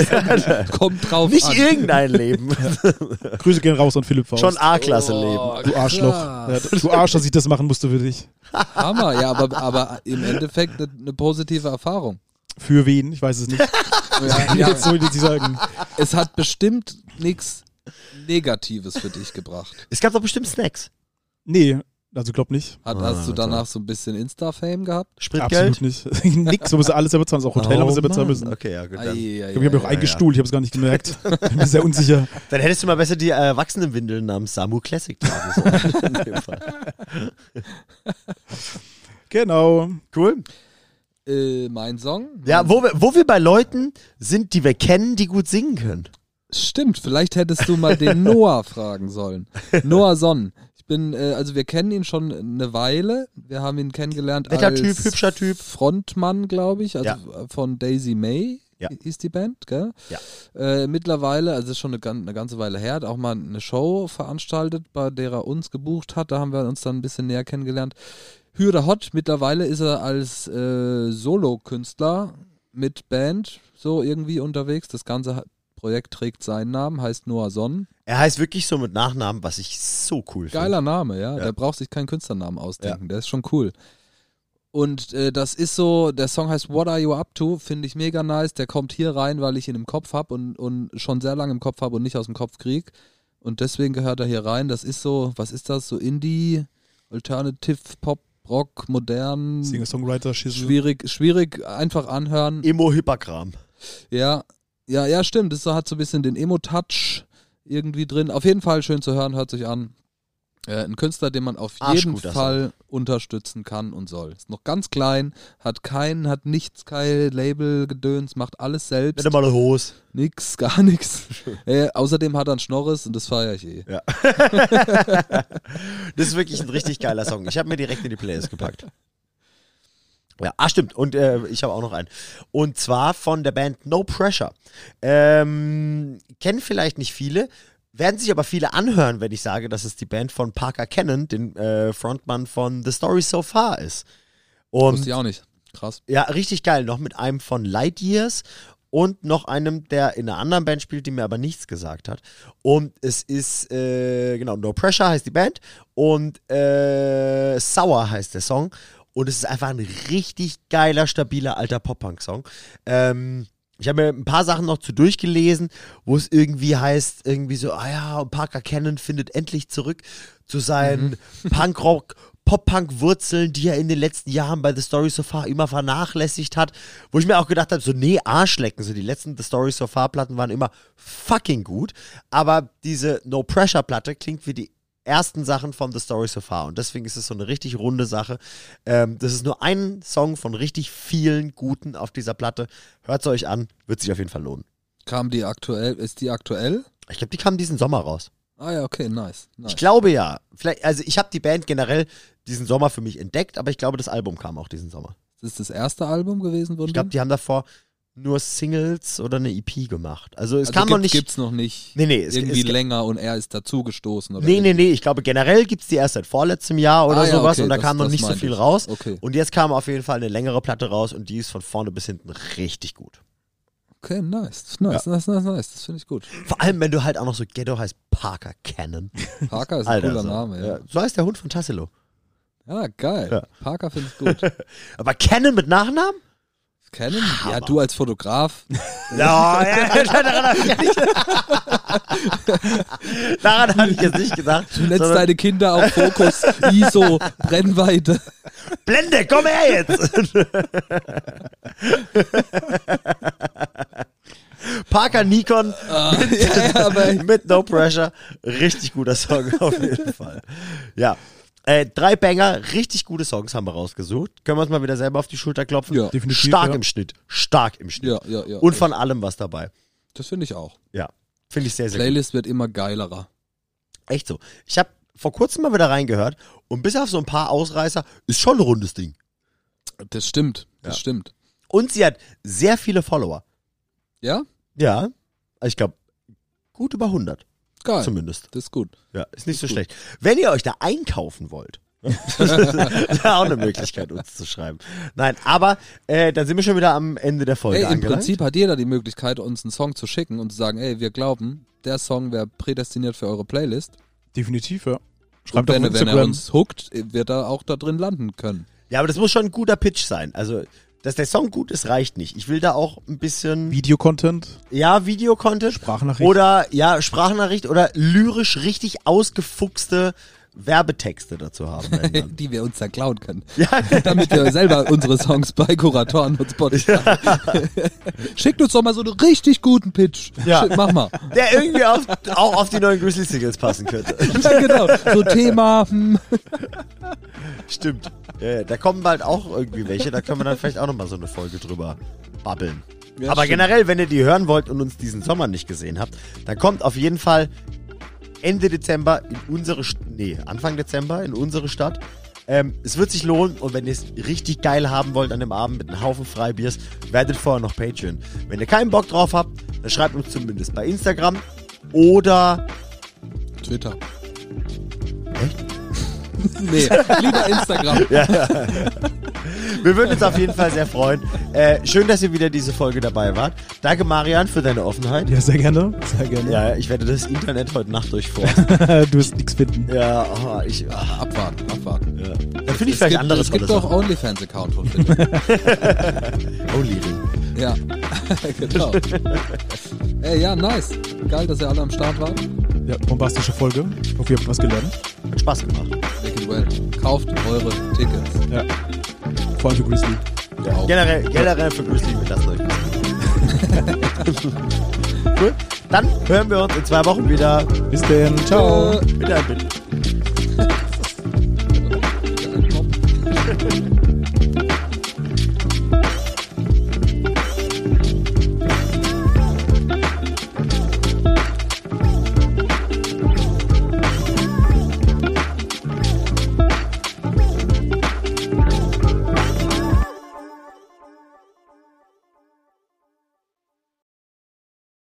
kommt drauf Nicht an. irgendein Leben. Grüße gehen raus an Philipp Faust. Schon A-Klasse-Leben. Oh, Du Arschloch. Ja, du Arsch, dass ich das machen musste für dich. Hammer, ja, aber, aber im Endeffekt eine, eine positive Erfahrung. Für wen? Ich weiß es nicht. Ja, Jetzt soll ich sagen. Es hat bestimmt nichts Negatives für dich gebracht. Es gab doch bestimmt Snacks. Nee, also glaub nicht. Hat, Ah, hast du danach so ein bisschen Insta-Fame gehabt? Spritgeld. Absolut nicht. Nix, wir müssen alles selber zahlen. Das Hotel haben wir selber zahlen müssen. Okay, ja, gut. Dann, Ich glaube, ich habe auch ei, eingestuhlt, ich habe es gar nicht gemerkt. Bin mir sehr unsicher. dann hättest du mal besser die Erwachsenenwindeln namens Samu Classic tragen sollen. Genau. Cool. Äh, mein Song? Ja, wo wir, wo wir bei Leuten sind, die wir kennen, die gut singen können. Stimmt, vielleicht hättest du mal den Noah fragen sollen. Noah Sonn. Ich bin, äh, also wir kennen ihn schon eine Weile. Wir haben ihn kennengelernt Netter als Typ, hübscher Typ. Frontmann, glaube ich, also Ja. von Daisy May. Ja. Ist die Band, gell? Ja. Äh, mittlerweile, also ist schon eine, eine ganze Weile her, hat auch mal eine Show veranstaltet, bei der er uns gebucht hat. Da haben wir uns dann ein bisschen näher kennengelernt. Hürde Hot, mittlerweile ist er als äh, Solo-Künstler mit Band so irgendwie unterwegs. Das ganze Projekt trägt seinen Namen, heißt Noah Sonn. Er heißt wirklich so mit Nachnamen, was ich so cool finde. Geiler Name, ja. Ja. Der braucht sich keinen Künstlernamen ausdenken. Der ist schon cool. Und äh, das ist so, der Song heißt What Are You Up To? Finde ich mega nice. Der kommt hier rein, weil ich ihn im Kopf habe und, und schon sehr lange im Kopf habe und nicht aus dem Kopf krieg. Und deswegen gehört er hier rein. Das ist so, was ist das? So Indie, Alternative, Pop, Rock, modern, Singer-Songwriter, schwierig, schwierig, einfach anhören. Emo-Hyperkram. Ja, ja, ja, stimmt. Das hat so ein bisschen den Emo-Touch irgendwie drin. Auf jeden Fall schön zu hören, hört sich an. Äh, ein Künstler, den man auf jeden Arschguter Fall unterstützen kann und soll. Ist noch ganz klein, hat kein, hat nichts, kein Label, Gedöns, macht alles selbst. Nicht mal eine Hose. Nix, gar nichts. äh, außerdem hat er einen Schnorres und das feiere ich eh. Das ist wirklich ein richtig geiler Song. Ich habe mir direkt in die Playlist gepackt. Ja, ah, stimmt. Und äh, ich habe auch noch einen. Und zwar von der Band No Pressure. Ähm, kennen vielleicht nicht viele, werden sich aber viele anhören, wenn ich sage, dass es die Band von Parker Cannon, den äh, Frontmann von The Story So Far ist. Und Wusste ich auch nicht. Krass. ja, richtig geil. Noch mit einem von Light Years und noch einem, der in einer anderen Band spielt, die mir aber nichts gesagt hat. Und es ist, äh, genau, No Pressure heißt die Band und äh, Sour heißt der Song. Und es ist einfach ein richtig geiler, stabiler alter Pop-Punk-Song. Ähm, ich habe mir ein paar Sachen noch zu durchgelesen, wo es irgendwie heißt, irgendwie so, ah ja, Parker Cannon findet endlich zurück zu seinen Punkrock, Pop-Punk-Wurzeln, die er in den letzten Jahren bei The Story So Far immer vernachlässigt hat. Wo ich mir auch gedacht habe, so, nee, Arschlecken. So, die letzten The Story So Far-Platten waren immer fucking gut. Aber diese No Pressure-Platte klingt wie die ersten Sachen von The Story So Far. Und deswegen ist es so eine richtig runde Sache. Ähm, das ist nur ein Song von richtig vielen guten auf dieser Platte. Hört es euch an, wird sich auf jeden Fall lohnen. Kam die aktuell, ist die aktuell? Ich glaube, die kam diesen Sommer raus. Ah ja, okay, nice. nice. Ich glaube ja. Vielleicht, also ich habe die Band generell diesen Sommer für mich entdeckt, aber ich glaube, das Album kam auch diesen Sommer. Das ist das erste Album gewesen von Ich glaube, die haben davor nur Singles oder eine EP gemacht. Also es also kam noch gibt, nicht. Gibt's noch nicht Nee, nee, es- irgendwie es- länger und er ist dazugestoßen oder Nee, nee, irgendwie. nee, ich glaube generell gibt es die erst seit vorletztem Jahr oder Ah, ja, sowas okay, und da das- kam noch nicht so viel ich. raus. Okay. Und jetzt kam auf jeden Fall eine längere Platte raus und die ist von vorne bis hinten richtig gut. Okay, nice. Nice, nice, nice, nice. Das finde ich gut. Vor allem, wenn du halt auch noch so Ghetto heißt Parker Cannon. Parker ist ein Alter, cooler so. Name, ja. So heißt der Hund von Tassilo. Ja, geil. Ja. Parker finde ich gut. Aber Cannon mit Nachnamen? Kennen? Ja, du als Fotograf. Ja, ja, daran habe ich ja nicht Daran hatte ich jetzt nicht gedacht. Du nennst deine Kinder auf Fokus, ISO, Brennweite. Blende, komm her jetzt! Parker Nikon ja, ja, aber mit No Pressure. Richtig guter Song auf jeden Fall. Ja. Äh, drei Banger, richtig gute Songs haben wir rausgesucht. Können wir uns mal wieder selber auf die Schulter klopfen? Ja. Definitiv, Stark ja. im Schnitt. Stark im Schnitt. ja, ja, ja. Und von allem was dabei. das finde ich auch. Ja. Finde ich sehr, sehr gut. Playlist wird immer geilerer. Echt so. Ich habe vor kurzem mal wieder reingehört und bis auf so ein paar Ausreißer ist schon ein rundes Ding. Das stimmt, das Ja. stimmt. Und sie hat sehr viele Follower. Ja? Ja. Ich glaube, gut über 100 Geil. zumindest. Das ist gut. Ja, ist nicht so gut. schlecht. Wenn ihr euch da einkaufen wollt, das ist ja auch eine Möglichkeit, uns zu schreiben. Nein, aber äh, dann sind wir schon wieder am Ende der Folge Ey, im angelangt. Prinzip hat jeder die Möglichkeit, uns einen Song zu schicken und zu sagen, ey, wir glauben, der Song wäre prädestiniert für eure Playlist. Definitiv, ja. Und Schreibt auf wenn, wenn er uns hookt, wird er auch da drin landen können. Ja, aber das muss schon ein guter Pitch sein. Also, dass der Song gut ist, reicht nicht. Ich will da auch ein bisschen, Videocontent, ja, Videocontent Sprachnachricht. oder, ja, Sprachnachricht oder lyrisch richtig ausgefuchste Werbetexte dazu haben. Die wir uns dann klauen können. ja, Damit wir selber unsere Songs bei Kuratoren und Spotify. Schickt uns doch mal so einen richtig guten Pitch. Ja. Mach mal. der irgendwie auf, auch auf die neuen Grizzly Singles passen könnte. Ja, genau. So Thema. Hm. Stimmt. Ja, ja, da kommen bald auch irgendwie welche, da können wir dann vielleicht auch nochmal so eine Folge drüber babbeln. Ja, Aber stimmt. generell, wenn ihr die hören wollt und uns diesen Sommer nicht gesehen habt, dann kommt auf jeden Fall Ende Dezember in unsere, St nee, Anfang Dezember in unsere Stadt. Ähm, es wird sich lohnen und wenn ihr es richtig geil haben wollt an dem Abend mit einem Haufen Freibiers, werdet vorher noch Patreon. Wenn ihr keinen Bock drauf habt, dann schreibt uns zumindest bei Instagram oder Twitter. Echt? nee, lieber Instagram. wir würden uns auf jeden Fall sehr freuen. Äh, schön, dass ihr wieder diese Folge dabei wart. Danke Marian für deine Offenheit. Ja, sehr gerne. Sehr gerne. Ja, ich werde das Internet heute Nacht durchforsten. du wirst nichts finden. ja, oh, ich, ah, Abwarten, abwarten. ja. Dann finde ich Es vielleicht gibt, andere Es gibt auch. OnlyFans-Account. Only Ring. Ja, genau. Ey, ja, nice. Geil, dass ihr alle am Start wart. Ja, bombastische Folge. Ich hoffe, ihr habt was gelernt. Hat Spaß gemacht. Make it well. Kauft eure Tickets. Ja. Vor allem für Grizzly. Ja, auch. generell, generell für Grizzly belasst euch. cool. Dann hören wir uns in zwei Wochen wieder. Bis denn. Ciao. Bitte, bitte.